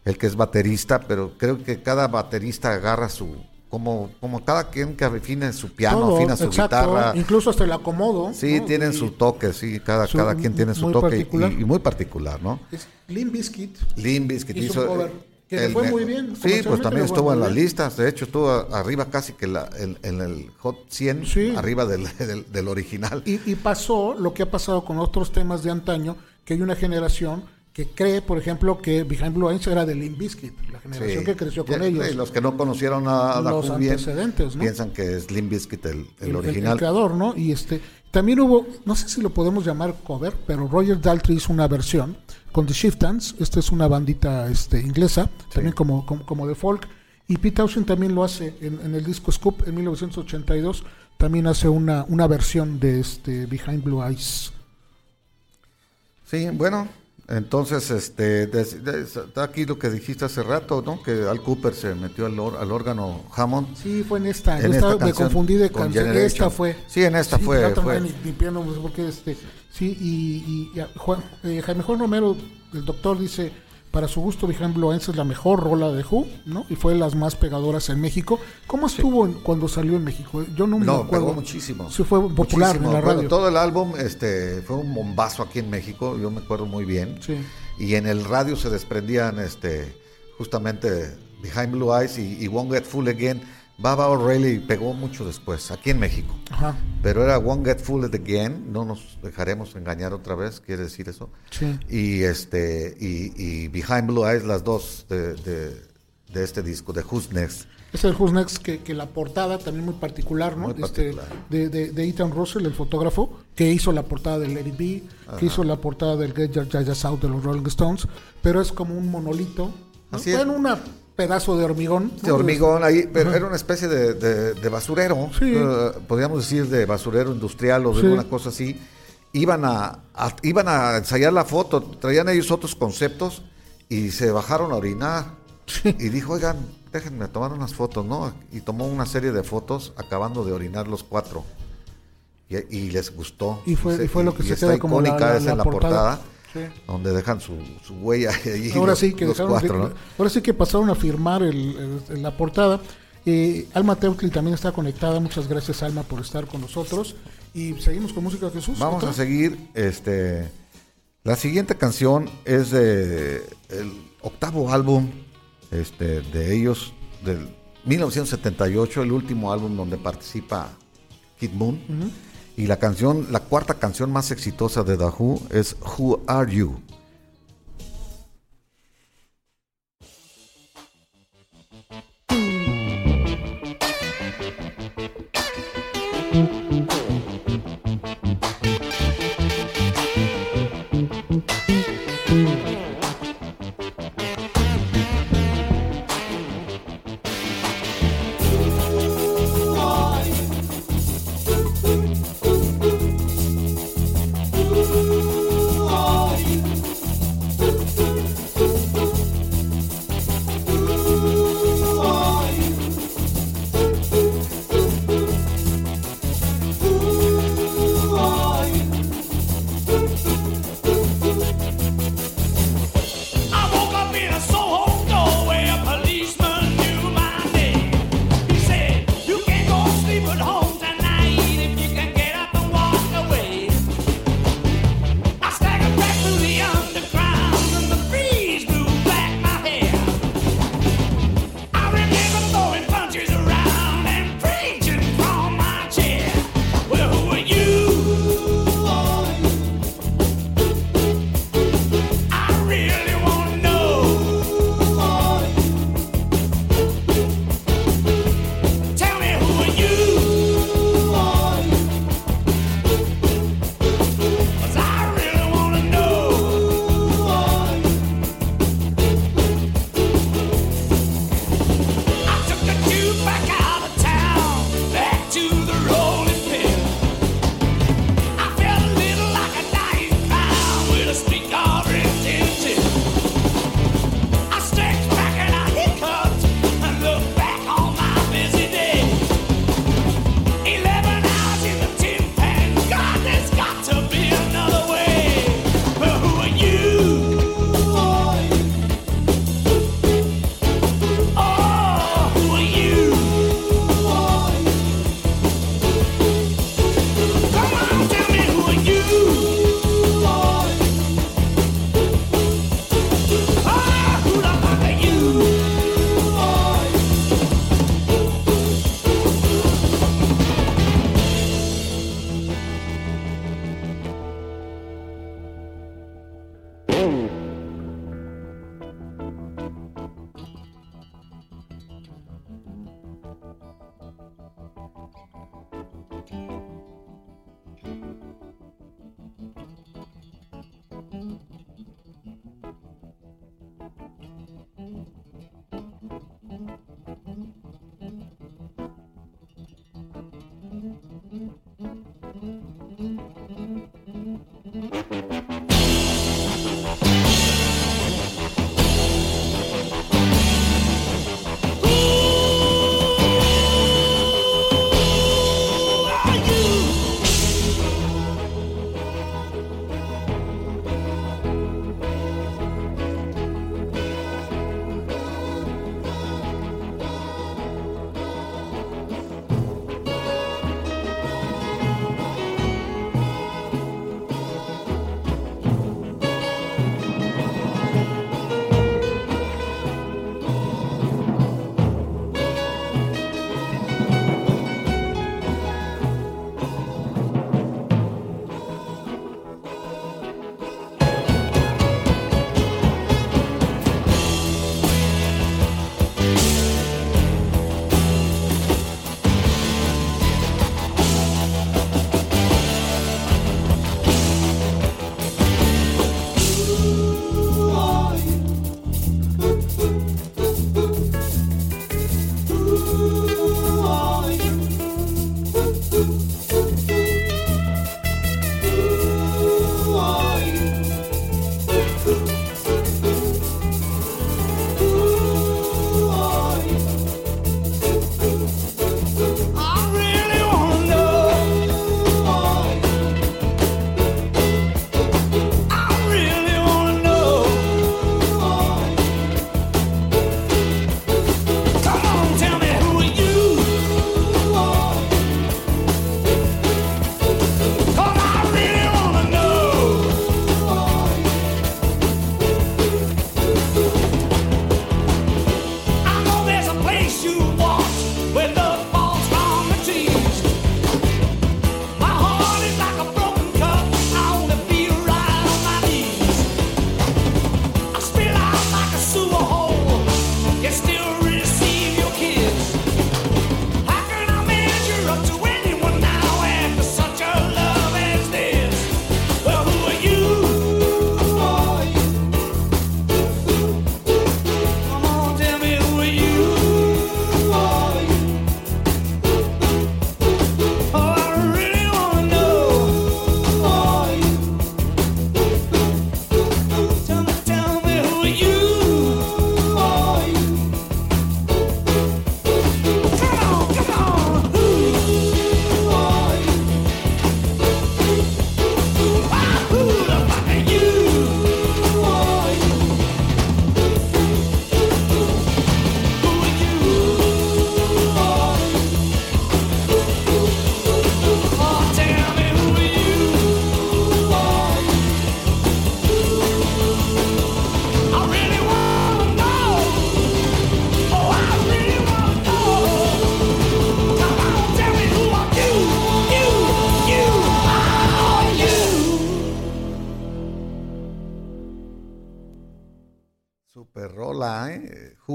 Speaker 1: el que es baterista, pero creo que cada baterista agarra su, como, como cada quien que afine su piano,
Speaker 2: todo,
Speaker 1: afina su
Speaker 2: exacto,
Speaker 1: guitarra.
Speaker 2: incluso hasta el acomodo.
Speaker 1: Sí,
Speaker 2: ¿no?
Speaker 1: tienen
Speaker 2: Y
Speaker 1: su toque, sí, cada,
Speaker 2: su-
Speaker 1: cada quien tiene su
Speaker 2: muy
Speaker 1: toque y-
Speaker 2: particular.
Speaker 1: y, muy particular, ¿no?
Speaker 2: es Limp Bizkit hizo
Speaker 1: hizo,
Speaker 2: cover Que le
Speaker 1: el
Speaker 2: fue
Speaker 1: me-
Speaker 2: muy bien,
Speaker 1: Sí, pues también
Speaker 2: le fue
Speaker 1: estuvo en las listas. De hecho, estuvo arriba casi que la- en, en el Hot 100,
Speaker 2: Sí.
Speaker 1: arriba del, del- del original.
Speaker 2: Y, y pasó lo que ha pasado con otros temas de antaño, que hay una generación que cree, por ejemplo, que Behind Blue Eyes era de Limp Bizkit, la generación
Speaker 1: Sí.
Speaker 2: que creció con ellos.
Speaker 1: sí, los que no conocieron a, Dahu bien
Speaker 2: ¿no?
Speaker 1: piensan que es Limp Bizkit el, el
Speaker 2: el, el-
Speaker 1: original.
Speaker 2: el creador, ¿no? Y este también hubo, no sé si lo podemos llamar cover, pero Roger Daltrey hizo una versión con The Shiftans, esta es una bandita este, inglesa, también como, como, como de folk, y Pete Townshend también lo hace en, en el disco Scoop en 1982, también hace una, una versión de este Behind Blue Eyes.
Speaker 1: Sí, bueno, entonces, este, des- está aquí lo que dijiste hace rato, ¿no? Que Al Cooper se metió al, or- al órgano Hammond.
Speaker 2: Sí, fue en esta,
Speaker 1: En
Speaker 2: esta,
Speaker 1: esta
Speaker 2: me
Speaker 1: canción,
Speaker 2: confundí de
Speaker 1: con
Speaker 2: canción, esta fue.
Speaker 1: Sí, en esta fue-
Speaker 2: la otra
Speaker 1: fue.
Speaker 2: no, ni, ni piano, no sé por qué, este, sí, y, y- y Juan, eh, Jaime Juan Romero, el doctor, dice, para su gusto, Behind Blue Eyes es la mejor rola de Who, ¿no? Y fue de las más pegadoras en México. ¿Cómo estuvo en- cuando salió en México? Yo no me
Speaker 1: No,
Speaker 2: acuerdo.
Speaker 1: pegó muchísimo.
Speaker 2: Sí, fue popular
Speaker 1: Muchísimo.
Speaker 2: en la
Speaker 1: Bueno,
Speaker 2: radio.
Speaker 1: todo el álbum este, fue un bombazo aquí en México, yo me acuerdo muy bien.
Speaker 2: Sí.
Speaker 1: Y en el radio se desprendían este, justamente Behind Blue Eyes y, y Won't Get Full Again. Baba O'Reilly pegó mucho después, aquí en México.
Speaker 2: Ajá,
Speaker 1: Pero era Won't Get Full Again, no nos dejaremos engañar otra vez, quiere decir eso.
Speaker 2: sí.
Speaker 1: Y este y, y Behind Blue Eyes, las dos de, de, de este disco, de Who's Next.
Speaker 2: Es el Who's Next que, que la portada también muy particular, ¿no?
Speaker 1: Muy
Speaker 2: Este,
Speaker 1: particular.
Speaker 2: de, de, de Ethan Russell, el fotógrafo, que hizo la portada del It Be, que hizo la portada del Get Your Jajas Out de los Rolling Stones, pero es como un monolito, ¿no?
Speaker 1: Así es.
Speaker 2: bueno, un pedazo de hormigón.
Speaker 1: De hormigón ahí, pero era una especie de, de- de basurero,
Speaker 2: Sí.
Speaker 1: eh, podríamos decir de basurero industrial o de
Speaker 2: Sí.
Speaker 1: alguna cosa así. Iban a, a- iban a ensayar la foto, traían ellos otros conceptos y se bajaron a orinar.
Speaker 2: Sí.
Speaker 1: Y dijo, oigan, déjenme tomar unas fotos, ¿no? Y tomó una serie de fotos acabando de orinar los cuatro. Y, y les gustó.
Speaker 2: Y fue-
Speaker 1: se-
Speaker 2: y fue lo que se
Speaker 1: está
Speaker 2: queda como la-
Speaker 1: icónica
Speaker 2: la-
Speaker 1: esa
Speaker 2: la
Speaker 1: en la
Speaker 2: portada.
Speaker 1: portada,
Speaker 2: Sí.
Speaker 1: donde dejan su, su huella ahí.
Speaker 2: Ahora
Speaker 1: los-
Speaker 2: sí que
Speaker 1: los
Speaker 2: dejaron
Speaker 1: cuatro,
Speaker 2: de-
Speaker 1: ¿no?
Speaker 2: ahora sí que pasaron a firmar el- el- la portada. Eh, Alma Teutli también está conectada. Muchas gracias Alma por estar con nosotros. Y seguimos con música Jesús.
Speaker 1: Vamos a seguir. Este, la siguiente canción es de el octavo álbum este, de ellos, del 1978, el último álbum donde participa Kid Moon. Y la canción, la cuarta canción más exitosa de The es Who Are You?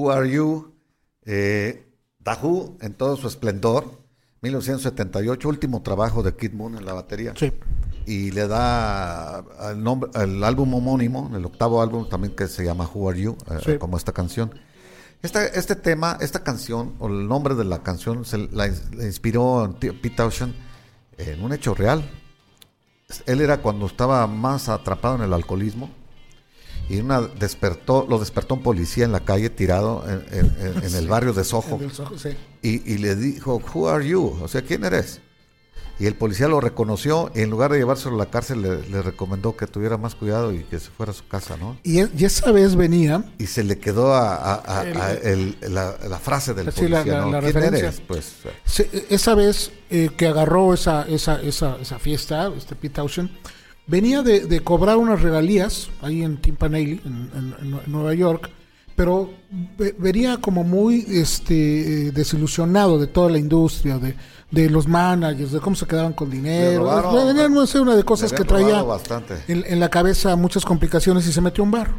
Speaker 4: Who
Speaker 1: Are You? Eh, Who en todo su esplendor. 1978, último trabajo de Kid Moon en la batería.
Speaker 2: Sí.
Speaker 1: Y le da el nombre, el álbum homónimo, el octavo álbum también que se llama Who Are You, eh,
Speaker 2: Sí.
Speaker 1: como esta canción. Esta, este tema, esta canción, o el nombre de la canción, se la, la inspiró Pete Townshend en un hecho real. Él era cuando estaba más atrapado en el alcoholismo y una despertó, lo despertó un policía en la calle tirado en, en- en- el barrio de Soho
Speaker 2: ojo, sí.
Speaker 1: y, y le dijo, Who are you? O sea, ¿quién eres? Y el policía lo reconoció y en lugar de llevárselo a la cárcel le, le recomendó que tuviera más cuidado y que se fuera a su casa, ¿no?
Speaker 2: Y, e- y esa vez venía,
Speaker 1: Y se le quedó a, a- a- el- la, la frase del
Speaker 2: Sí,
Speaker 1: policía,
Speaker 2: la-
Speaker 1: ¿no?
Speaker 2: la
Speaker 1: ¿Quién
Speaker 2: referencia.
Speaker 1: eres? Pues, eh,
Speaker 2: esa vez eh, que agarró esa, esa, esa, esa fiesta, este Pete Townshend, venía de, de cobrar unas regalías ahí en Timpanelli, en, en- en Nue- Nueva York, pero ve- venía como muy este, eh, desilusionado de toda la industria, de, de los managers, de cómo se quedaban con dinero. venía no sé, una de cosas que traía en, en la cabeza muchas complicaciones y se metió a un bar.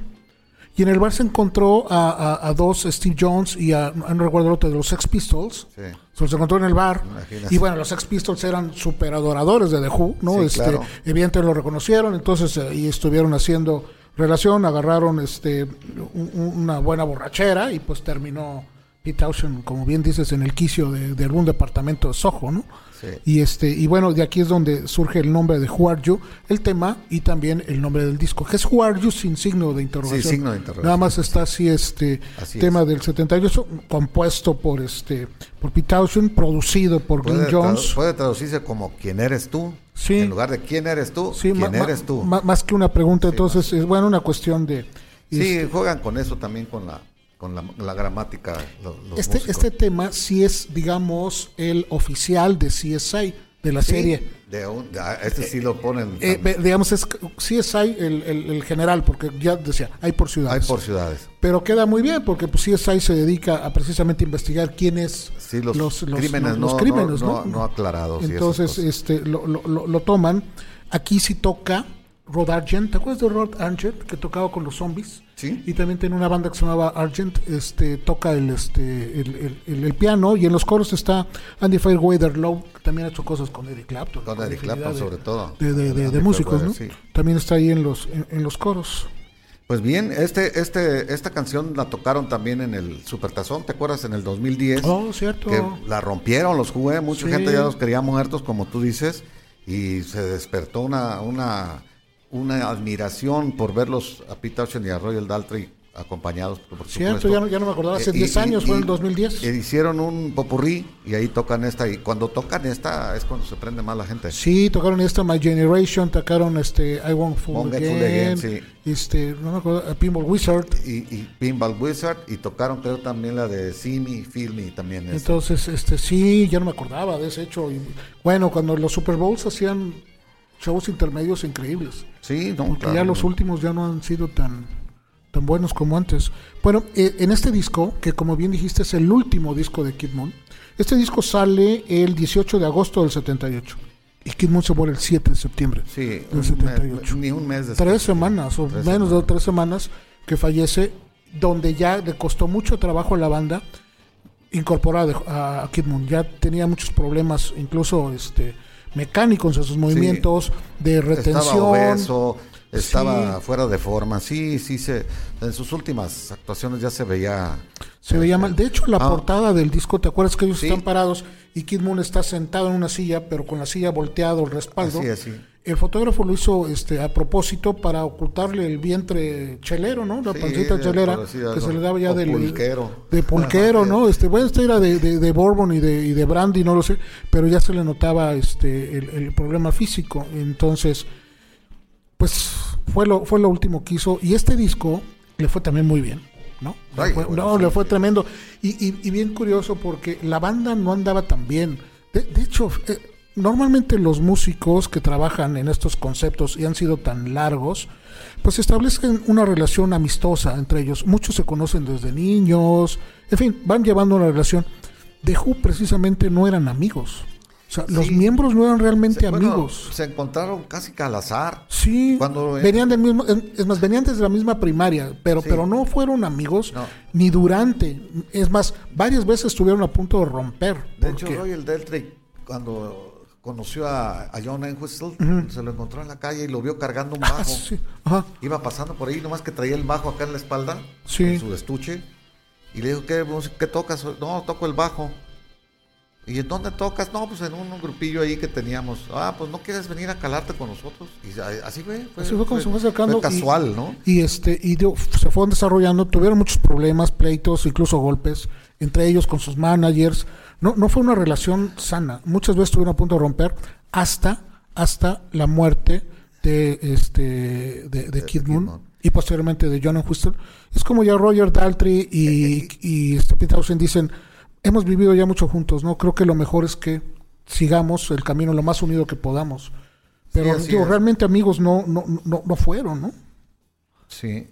Speaker 2: Y en el bar se encontró a, a- a dos, Steve Jones y a, no recuerdo el otro, de los Sex Pistols.
Speaker 1: Sí.
Speaker 2: Se los encontró en el bar.
Speaker 1: Imagínate.
Speaker 2: Y bueno, los Sex Pistols eran super adoradores de The Who, ¿no?
Speaker 1: Sí,
Speaker 2: este,
Speaker 1: claro.
Speaker 2: Evidentemente lo reconocieron, entonces eh, y estuvieron haciendo relación, agarraron este un- un- una buena borrachera y pues terminó Pete Townshend, como bien dices, en el quicio de, de algún departamento de Soho, ¿no?
Speaker 1: Sí.
Speaker 2: Y este y bueno, de aquí es donde surge el nombre de Who Are You, el tema y también el nombre del disco, que es Who Are You sin signo de interrogación.
Speaker 1: Sí, signo de interrogación.
Speaker 2: Nada más está así este
Speaker 1: Así
Speaker 2: tema
Speaker 1: es.
Speaker 2: del 78 compuesto por este por Pete Townshend, producido por
Speaker 1: puede,
Speaker 2: Jones.
Speaker 1: puede traducirse como ¿quién eres tú?
Speaker 2: Sí.
Speaker 1: En lugar de ¿quién eres tú?
Speaker 2: Sí,
Speaker 1: ¿Quién eres tú?
Speaker 2: más que una pregunta, entonces es bueno una cuestión de
Speaker 1: sí,
Speaker 2: este,
Speaker 1: juegan con eso también, con la, con la, la gramática. lo- los
Speaker 2: este,
Speaker 1: músicos.
Speaker 2: este tema sí es, digamos, el oficial de CSI, de la
Speaker 1: Sí,
Speaker 2: serie.
Speaker 1: de un- de- a- este sí lo ponen.
Speaker 2: Eh, ve- digamos, es CSI el, el, el general, porque ya decía, hay por
Speaker 1: hay
Speaker 2: ciudades.
Speaker 1: por ciudades.
Speaker 2: Pero queda muy bien, porque pues, CSI se dedica a precisamente investigar quién es
Speaker 1: Sí, los,
Speaker 2: los, los-
Speaker 1: crímenes,
Speaker 2: los-
Speaker 1: no,
Speaker 2: los crímenes,
Speaker 1: no,
Speaker 2: ¿no?
Speaker 1: no- aclarados. y
Speaker 2: Entonces,
Speaker 1: cosas.
Speaker 2: este, lo, lo- lo- lo toman. Aquí sí toca Rod Argent. ¿Te acuerdas de Rod Argent que tocaba con los zombies?
Speaker 1: Sí.
Speaker 2: Y también tiene una banda que se llamaba Argent. Este, toca el, este, el, el- piano y en los coros está Andy Fairweather Lowe, que también ha hecho cosas con Eric Clapton.
Speaker 1: Con Eric
Speaker 2: infinidad
Speaker 1: Clapton,
Speaker 2: de-
Speaker 1: sobre todo.
Speaker 2: De, de- de- músicos, ¿no?
Speaker 1: Sí.
Speaker 2: También está ahí en los, en, en los coros.
Speaker 1: Pues bien, este, este, esta canción la tocaron también en el Supertazón, ¿te acuerdas? En el 2010.
Speaker 2: Oh, cierto.
Speaker 1: Que la rompieron, los jugué, mucha
Speaker 2: Sí.
Speaker 1: gente ya los quería muertos, como tú dices, y se despertó una, una, una admiración por verlos a Pete Townshend y a Royal Daltrey acompañados, por
Speaker 2: Cierto,
Speaker 1: supuesto.
Speaker 2: ya no, ya no me acordaba. Hace
Speaker 1: Eh, y-
Speaker 2: 10
Speaker 1: y-
Speaker 2: años, fue en
Speaker 1: y-
Speaker 2: el 2010.
Speaker 1: e hicieron un popurrí y ahí tocan esta, y cuando tocan esta es cuando se prende más la gente.
Speaker 2: Sí, tocaron esta My Generation, tocaron este I Won't Fool Again,
Speaker 1: Again, sí.
Speaker 2: este, no me acuerdo, a Pinball Wizard.
Speaker 1: Y, y Pinball Wizard y tocaron creo también la de See Me, Feel Me también. es-
Speaker 2: Entonces, este, sí, ya no me acordaba de ese hecho. Y, bueno, cuando los Super Bowls hacían shows intermedios increíbles,
Speaker 1: sí, no,
Speaker 2: porque
Speaker 1: claro.
Speaker 2: ya los últimos ya no han sido tan, tan buenos como antes. Bueno, eh, en este disco, que como bien dijiste es el último disco de Kid Moon, este disco sale el 18 de agosto del 78. Y Kid Moon se muere el 7 de septiembre
Speaker 1: Sí,
Speaker 2: del
Speaker 1: un mes-
Speaker 2: 78.
Speaker 1: ni un mes después.
Speaker 2: tres semanas o
Speaker 1: Tres
Speaker 2: menos
Speaker 1: semanas.
Speaker 2: de tres semanas que fallece, donde ya le costó mucho trabajo a la banda incorporar a Kid Moon. Ya tenía muchos problemas, incluso este mecánicos en sus movimientos, de
Speaker 1: Estaba
Speaker 2: retención.
Speaker 1: obeso, estaba
Speaker 2: Sí.
Speaker 1: fuera de forma. Sí, sí, se, en sus últimas actuaciones ya se veía.
Speaker 2: Se veía mal. De hecho, la
Speaker 1: Ah.
Speaker 2: portada del disco, ¿te acuerdas que ellos
Speaker 1: Sí.
Speaker 2: están parados y Kid Moon está sentado en una silla, pero con la silla volteado, el respaldo?
Speaker 1: Así, así.
Speaker 2: El fotógrafo lo hizo este a propósito para ocultarle el vientre chelero, ¿no? La
Speaker 1: Sí,
Speaker 2: pancita chelera
Speaker 1: por así
Speaker 2: que se le daba ya del
Speaker 1: pulquero.
Speaker 2: de pulquero, ¿no? Este, bueno, este era de, de, de Bourbon y de, y de Brandy, no lo sé, pero ya se le notaba este el, el problema físico. Entonces, pues fue lo fue lo último que hizo y este disco le fue también muy bien, ¿no? Le
Speaker 1: Ay,
Speaker 2: fue-
Speaker 1: bueno,
Speaker 2: no,
Speaker 1: sí,
Speaker 2: le fue tremendo y, y, y bien curioso porque la banda no andaba tan bien. De, de hecho, eh, normalmente los músicos que trabajan en estos conceptos y han sido tan largos, pues establecen una relación amistosa entre ellos. Muchos se conocen desde niños, en fin, van llevando una relación. The Who precisamente no eran amigos. sea, los miembros no eran realmente
Speaker 1: Se- bueno,
Speaker 2: amigos.
Speaker 1: se encontraron casi que al azar.
Speaker 2: Sí,
Speaker 1: Cuando-
Speaker 2: venían del mismo, es más, venían desde la misma primaria, pero,
Speaker 1: Sí.
Speaker 2: pero no fueron amigos
Speaker 1: No.
Speaker 2: ni durante. Es más, varias veces estuvieron a punto de romper.
Speaker 1: De
Speaker 2: porque-
Speaker 1: hecho, Royal Deltry, cuando conoció a, a John Entwistle, se lo encontró en la calle y lo vio cargando un bajo.
Speaker 2: Ah, sí, ajá.
Speaker 1: Iba pasando por ahí, nomás que traía el bajo acá en la espalda,
Speaker 2: Sí.
Speaker 1: en su estuche. Y le dijo, ¿qué, qué tocas? No, toco el bajo. ¿Y en dónde tocas? No, pues en un, un grupillo ahí que teníamos. Ah, pues no quieres venir a calarte con nosotros. Y así fue. fue
Speaker 2: Así fue como se fue acercando.
Speaker 1: fue
Speaker 2: y-
Speaker 1: casual, ¿no?
Speaker 2: Y este, y se fueron desarrollando, tuvieron muchos problemas, pleitos, incluso golpes, entre ellos con sus managers. No, no fue una relación sana. Muchas veces estuvieron a punto de romper hasta, hasta la muerte de este de, de Kid
Speaker 1: Kid
Speaker 2: Moon y posteriormente de John Whistle. Es como ya Roger Daltrey y, y este Pete dicen, hemos vivido ya mucho juntos, ¿no? Creo que lo mejor es que sigamos el camino lo más unido que podamos. Pero digo, realmente amigos no, no, no, no fueron, ¿no?
Speaker 1: Sí.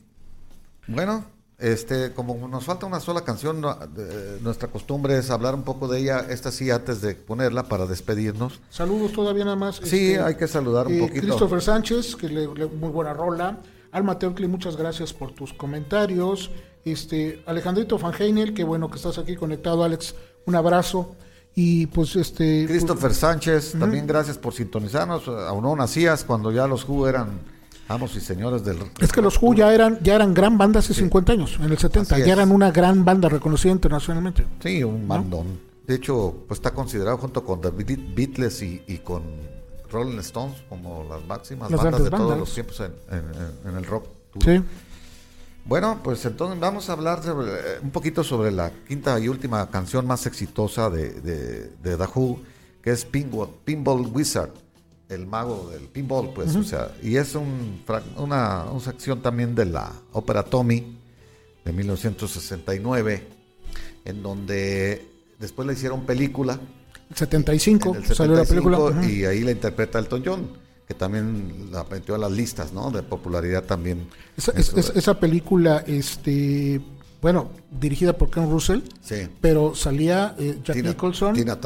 Speaker 1: Bueno, este, como nos falta una sola canción, no- eh, nuestra costumbre es hablar un poco de ella, esta sí antes de ponerla para despedirnos.
Speaker 2: Saludos todavía nada más.
Speaker 1: Sí, hay que saludar un
Speaker 2: eh,
Speaker 1: poquito.
Speaker 2: Christopher Sánchez, que le, le- muy buena rola. Alma Teocli, muchas gracias por tus comentarios. Este, Alejandrito Van Heinel, que bueno que estás aquí conectado, Alex. Un abrazo. Y pues este.
Speaker 1: Christopher Sánchez, también gracias por sintonizarnos. Aún no nacías cuando ya los Who eran amos y señores del...
Speaker 2: es que los Who ya eran, ya eran gran banda hace 50 años, en el 70.
Speaker 1: Así
Speaker 2: Ya
Speaker 1: es.
Speaker 2: eran una gran banda reconocida internacionalmente.
Speaker 1: Sí, un bandón. De hecho, pues está considerado junto con The Beat- Beatles y, y con Rolling Stones como las máximas
Speaker 2: Las
Speaker 1: bandas de todos los tiempos en, en- en- en el rock.
Speaker 2: Sí.
Speaker 1: Bueno, pues entonces vamos a hablar sobre, eh, un poquito sobre la quinta y última canción más exitosa de, de, de The Who, que es Pinball, Pinball Wizard, el mago del pinball, pues, o sea, y es un, una, una sección también de la ópera Tommy de 1969, en donde después le hicieron película.
Speaker 2: 75
Speaker 1: en el
Speaker 2: salió la película.
Speaker 1: 75,
Speaker 2: Ujú.
Speaker 1: Y ahí la interpreta Elton John, que también la metió a las listas, ¿no? De popularidad también.
Speaker 2: Esa,
Speaker 1: en
Speaker 2: es-
Speaker 1: su-
Speaker 2: es- esa película, este, bueno, dirigida por Ken Russell,
Speaker 1: Sí.
Speaker 2: pero salía eh, Jack
Speaker 1: Tina-
Speaker 2: Nicholson, Tina,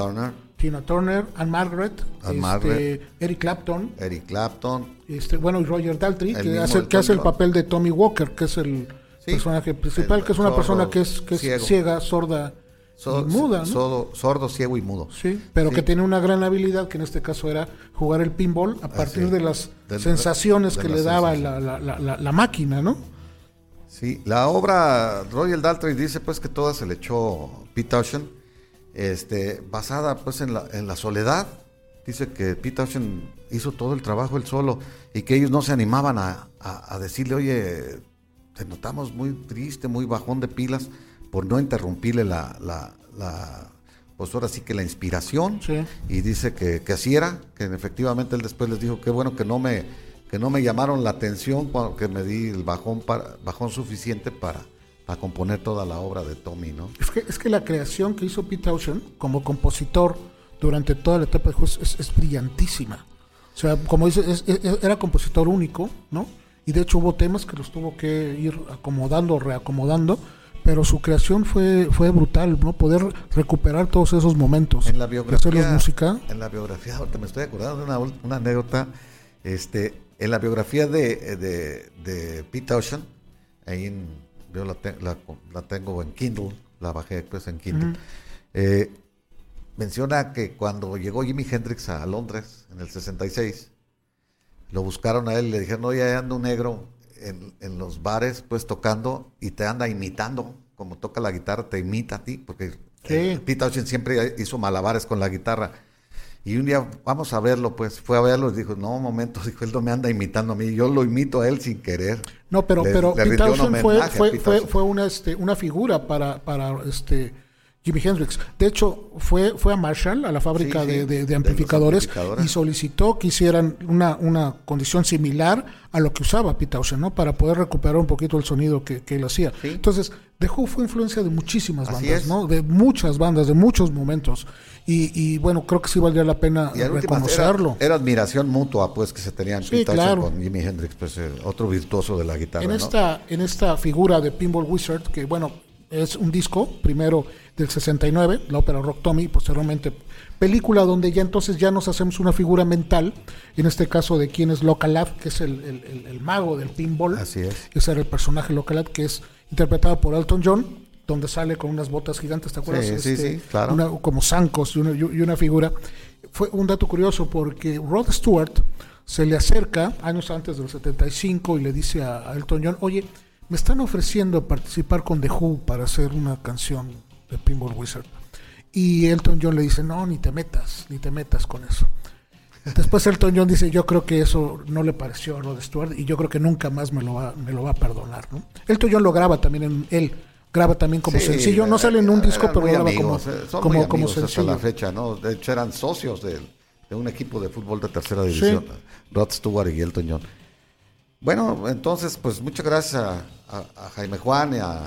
Speaker 1: Tina Turner,
Speaker 2: Anne Margaret,
Speaker 1: Anne
Speaker 2: este,
Speaker 1: Margaret.
Speaker 2: Eric Clapton,
Speaker 1: Eric Clapton,
Speaker 2: este, bueno, y Roger Daltrey, que hace, que hace el papel de Tommy Walker, que es el
Speaker 1: Sí.
Speaker 2: personaje principal,
Speaker 1: El
Speaker 2: que es una
Speaker 1: sordo,
Speaker 2: persona que es, que es
Speaker 1: ciego.
Speaker 2: ciega, sorda
Speaker 1: so-
Speaker 2: y muda, ¿no?
Speaker 1: sordo, sordo, ciego y mudo.
Speaker 2: Sí, pero
Speaker 1: Sí.
Speaker 2: que tiene una gran habilidad, que en este caso era jugar el pinball a partir de las sensaciones
Speaker 1: de
Speaker 2: que le daba la, la- la- la- la máquina, ¿no?
Speaker 1: Sí, la obra Royal Daltrey dice pues que toda se le echó Pete Townshend, este, basada pues en la, en la soledad. Dice que Pete Townshend hizo todo el trabajo él solo y que ellos no se animaban a, a- a decirle, oye, te notamos muy triste, muy bajón de pilas, por no interrumpirle la, la, la- pues ahora sí que la inspiración.
Speaker 2: Sí.
Speaker 1: Y dice que, que así era, que efectivamente él después les dijo, qué bueno que no me, que no me llamaron la atención que me di el bajón, para, bajón suficiente para, para componer toda la obra de Tommy, ¿no?
Speaker 2: Es que, es que la creación que hizo Pete Townshend como compositor durante toda la etapa de Who es, es brillantísima. O sea, como dice, es- es- era compositor único, ¿no? Y de hecho hubo temas que los tuvo que ir acomodando, reacomodando, pero su creación fue, fue brutal, ¿no? Poder recuperar todos esos momentos.
Speaker 1: En la biografía,
Speaker 2: música.
Speaker 1: en la biografía, ahorita me estoy acordando de una, una anécdota, este, en la biografía de, de, de Pete Townshend, ahí en, yo la, te- la- la tengo en Kindle, la bajé pues en Kindle, eh, menciona que cuando llegó Jimi Hendrix a Londres en el 66, lo buscaron a él y le dijeron, oye, anda un negro en, en los bares, pues tocando y te anda imitando, como toca la guitarra, te imita a ti, porque
Speaker 2: Sí.
Speaker 1: eh, Pete Townshend siempre hizo malabares con la guitarra. Y un día, vamos a verlo, pues fue a verlo y dijo, no, un momento, dijo, él no me anda imitando a mí, yo lo imito a él sin querer.
Speaker 2: No, pero,
Speaker 1: Le-
Speaker 2: pero
Speaker 1: le
Speaker 2: Pete fue, fue,
Speaker 1: Pete
Speaker 2: fue, fue una, este, una figura para, para este, Jimi Hendrix. De hecho, fue, fue a Marshall, a la fábrica
Speaker 1: Sí, sí,
Speaker 2: de, de- de
Speaker 1: de los
Speaker 2: amplificadores, y solicitó que hicieran una, una condición similar a lo que usaba Pete Townshend, ¿no? Para poder recuperar un poquito el sonido que, que él hacía.
Speaker 1: Sí.
Speaker 2: Entonces, Who fue influencia de muchísimas bandas. ¿no? De muchas bandas, de muchos momentos. Y, y bueno, creo que sí valdría la pena
Speaker 1: Y
Speaker 2: reconocerlo.
Speaker 1: era, era admiración mutua, pues, que se tenían
Speaker 2: Sí, claro.
Speaker 1: con Jimi Hendrix, pues, eh, otro virtuoso de la guitarra,
Speaker 2: en
Speaker 1: ¿no?
Speaker 2: esta en esta figura de Pinball Wizard que bueno es un disco, primero del 69, la ópera Rock Tommy, y posteriormente película donde ya entonces ya nos hacemos una figura mental, en este caso de quién es Localab, que es el, el- el- el mago del pinball.
Speaker 1: Así es.
Speaker 2: Ese era el personaje Localab, que es interpretado por Elton John, donde sale con unas botas gigantes, ¿te acuerdas? Este,
Speaker 1: Sí, sí, sí, claro.
Speaker 2: una- como zancos y una, y una figura. Fue un dato curioso porque Rod Stewart se le acerca años antes del 75 y le dice a, a Elton John, oye, me están ofreciendo participar con The Who para hacer una canción de Pinball Wizard. Y Elton John le dice, no, ni te metas, ni te metas con eso. Después Elton John dice, yo creo que eso no le pareció a Rod Stewart y yo creo que nunca más me lo va, me lo va a perdonar. ¿no? Elton John lo graba también, en, él graba también como
Speaker 1: Sí,
Speaker 2: sencillo, no sale en un
Speaker 1: eran
Speaker 2: disco, pero graba como,
Speaker 1: amigos, eh,
Speaker 2: como, como
Speaker 1: amigos hasta
Speaker 2: sencillo.
Speaker 1: la fecha, ¿no? De hecho, eran socios de, de un equipo de fútbol de tercera división, Rod Stewart y Elton John. Bueno, entonces, pues muchas gracias a, a- a Jaime Juan y a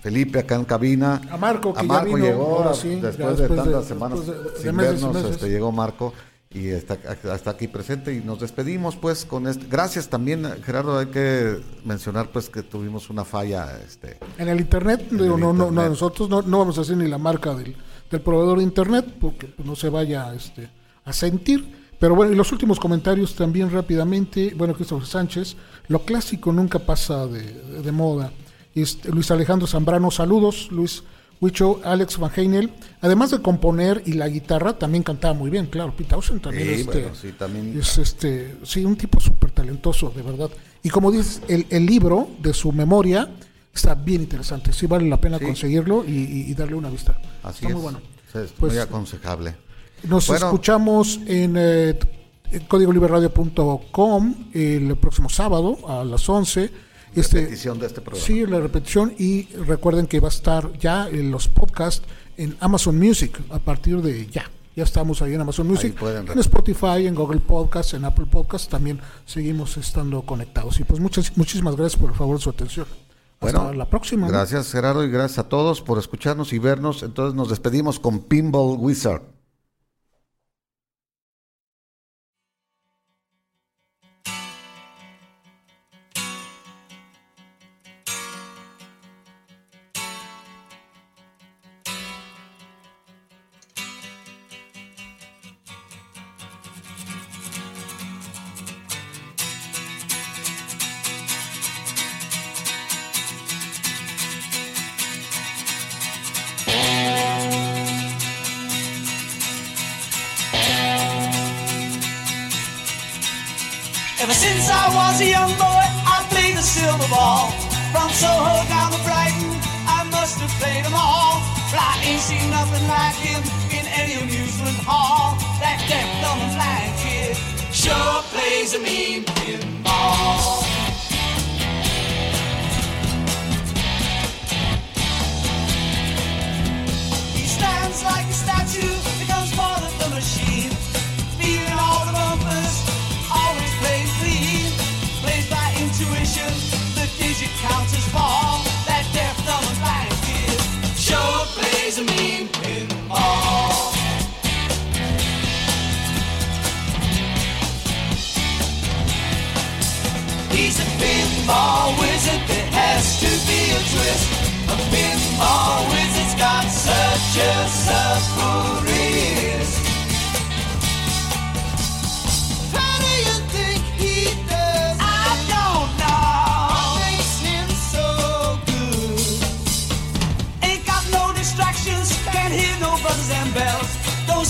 Speaker 1: Felipe acá en cabina.
Speaker 2: A Marco, que
Speaker 1: a
Speaker 2: ya
Speaker 1: Marco
Speaker 2: vino,
Speaker 1: llegó
Speaker 2: ahora sí,
Speaker 1: después, de tantas semanas
Speaker 2: de-
Speaker 1: sin
Speaker 2: meses
Speaker 1: vernos,
Speaker 2: meses.
Speaker 1: este, llegó Marco y está, está aquí presente y nos despedimos pues con este. Gracias también, Gerardo, hay que mencionar pues que tuvimos una falla, este,
Speaker 2: En el internet, digo,
Speaker 1: el
Speaker 2: no, no, no, nosotros no, no vamos a decir ni la marca del, del proveedor de internet, porque pues, no se vaya este, a sentir. Pero bueno, y los últimos comentarios también rápidamente. Bueno, Christopher Sánchez, lo clásico nunca pasa de, de- de moda. Este, Luis Alejandro Zambrano, saludos. Luis Huicho, Alex Van Heinel. Además de componer y la guitarra, también cantaba muy bien, claro. Pete Townshend también,
Speaker 1: Sí,
Speaker 2: este,
Speaker 1: bueno, sí, también-
Speaker 2: es este, sí, un tipo súper talentoso, de verdad. Y como dices, el, el libro de su memoria está bien interesante. Sí vale la pena
Speaker 1: Sí.
Speaker 2: conseguirlo y, y- y darle una vista.
Speaker 1: Así
Speaker 2: está
Speaker 1: es.
Speaker 2: muy bueno.
Speaker 1: Es
Speaker 2: Pues,
Speaker 1: muy aconsejable.
Speaker 2: Nos
Speaker 1: Bueno.
Speaker 2: escuchamos en eh, códigoliberradio.com el próximo sábado a las 11. Este,
Speaker 1: Repetición de este programa.
Speaker 2: Sí, la repetición y recuerden que va a estar ya en los podcasts en Amazon Music a partir de ya. Ya estamos ahí en Amazon Music, en Spotify, en Google Podcast, en Apple Podcast, también seguimos estando conectados. Y pues muchas, muchísimas gracias por el favor de su atención. Hasta
Speaker 1: Bueno,
Speaker 2: la próxima.
Speaker 1: Gracias Gerardo y gracias a todos por escucharnos y vernos. Entonces nos despedimos con Pinball Wizard.
Speaker 3: From Soho down to Brighton, I must have played them all. But I ain't seen nothing like him in any amusement hall. That deaf, dumb, and blind kid sure plays a mean pinball. He stands like a statue, becomes part of the machine. Feeling all the bumpers, That plays a mean pinball. He's a pinball wizard, there has to be a twist. A pinball wizard's got such a supple wrist.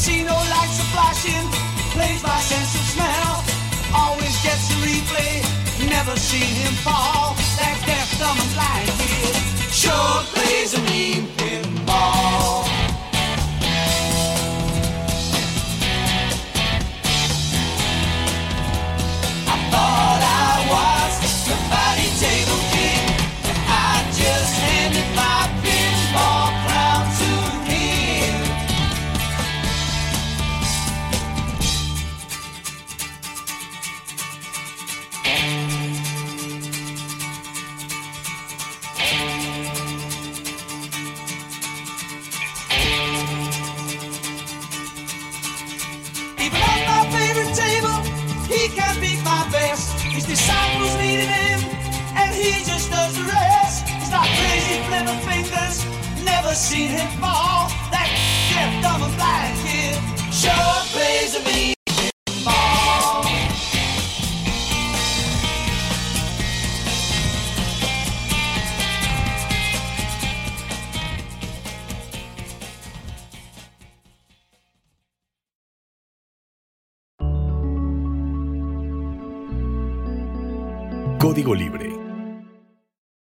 Speaker 3: See no lights a flashing, plays by sense of smell. Always gets a replay, never seen him fall. That deaf, dumb, and blind kid sure plays a mean pinball. seen him fall. That gift I'm a black kid sure plays a mean.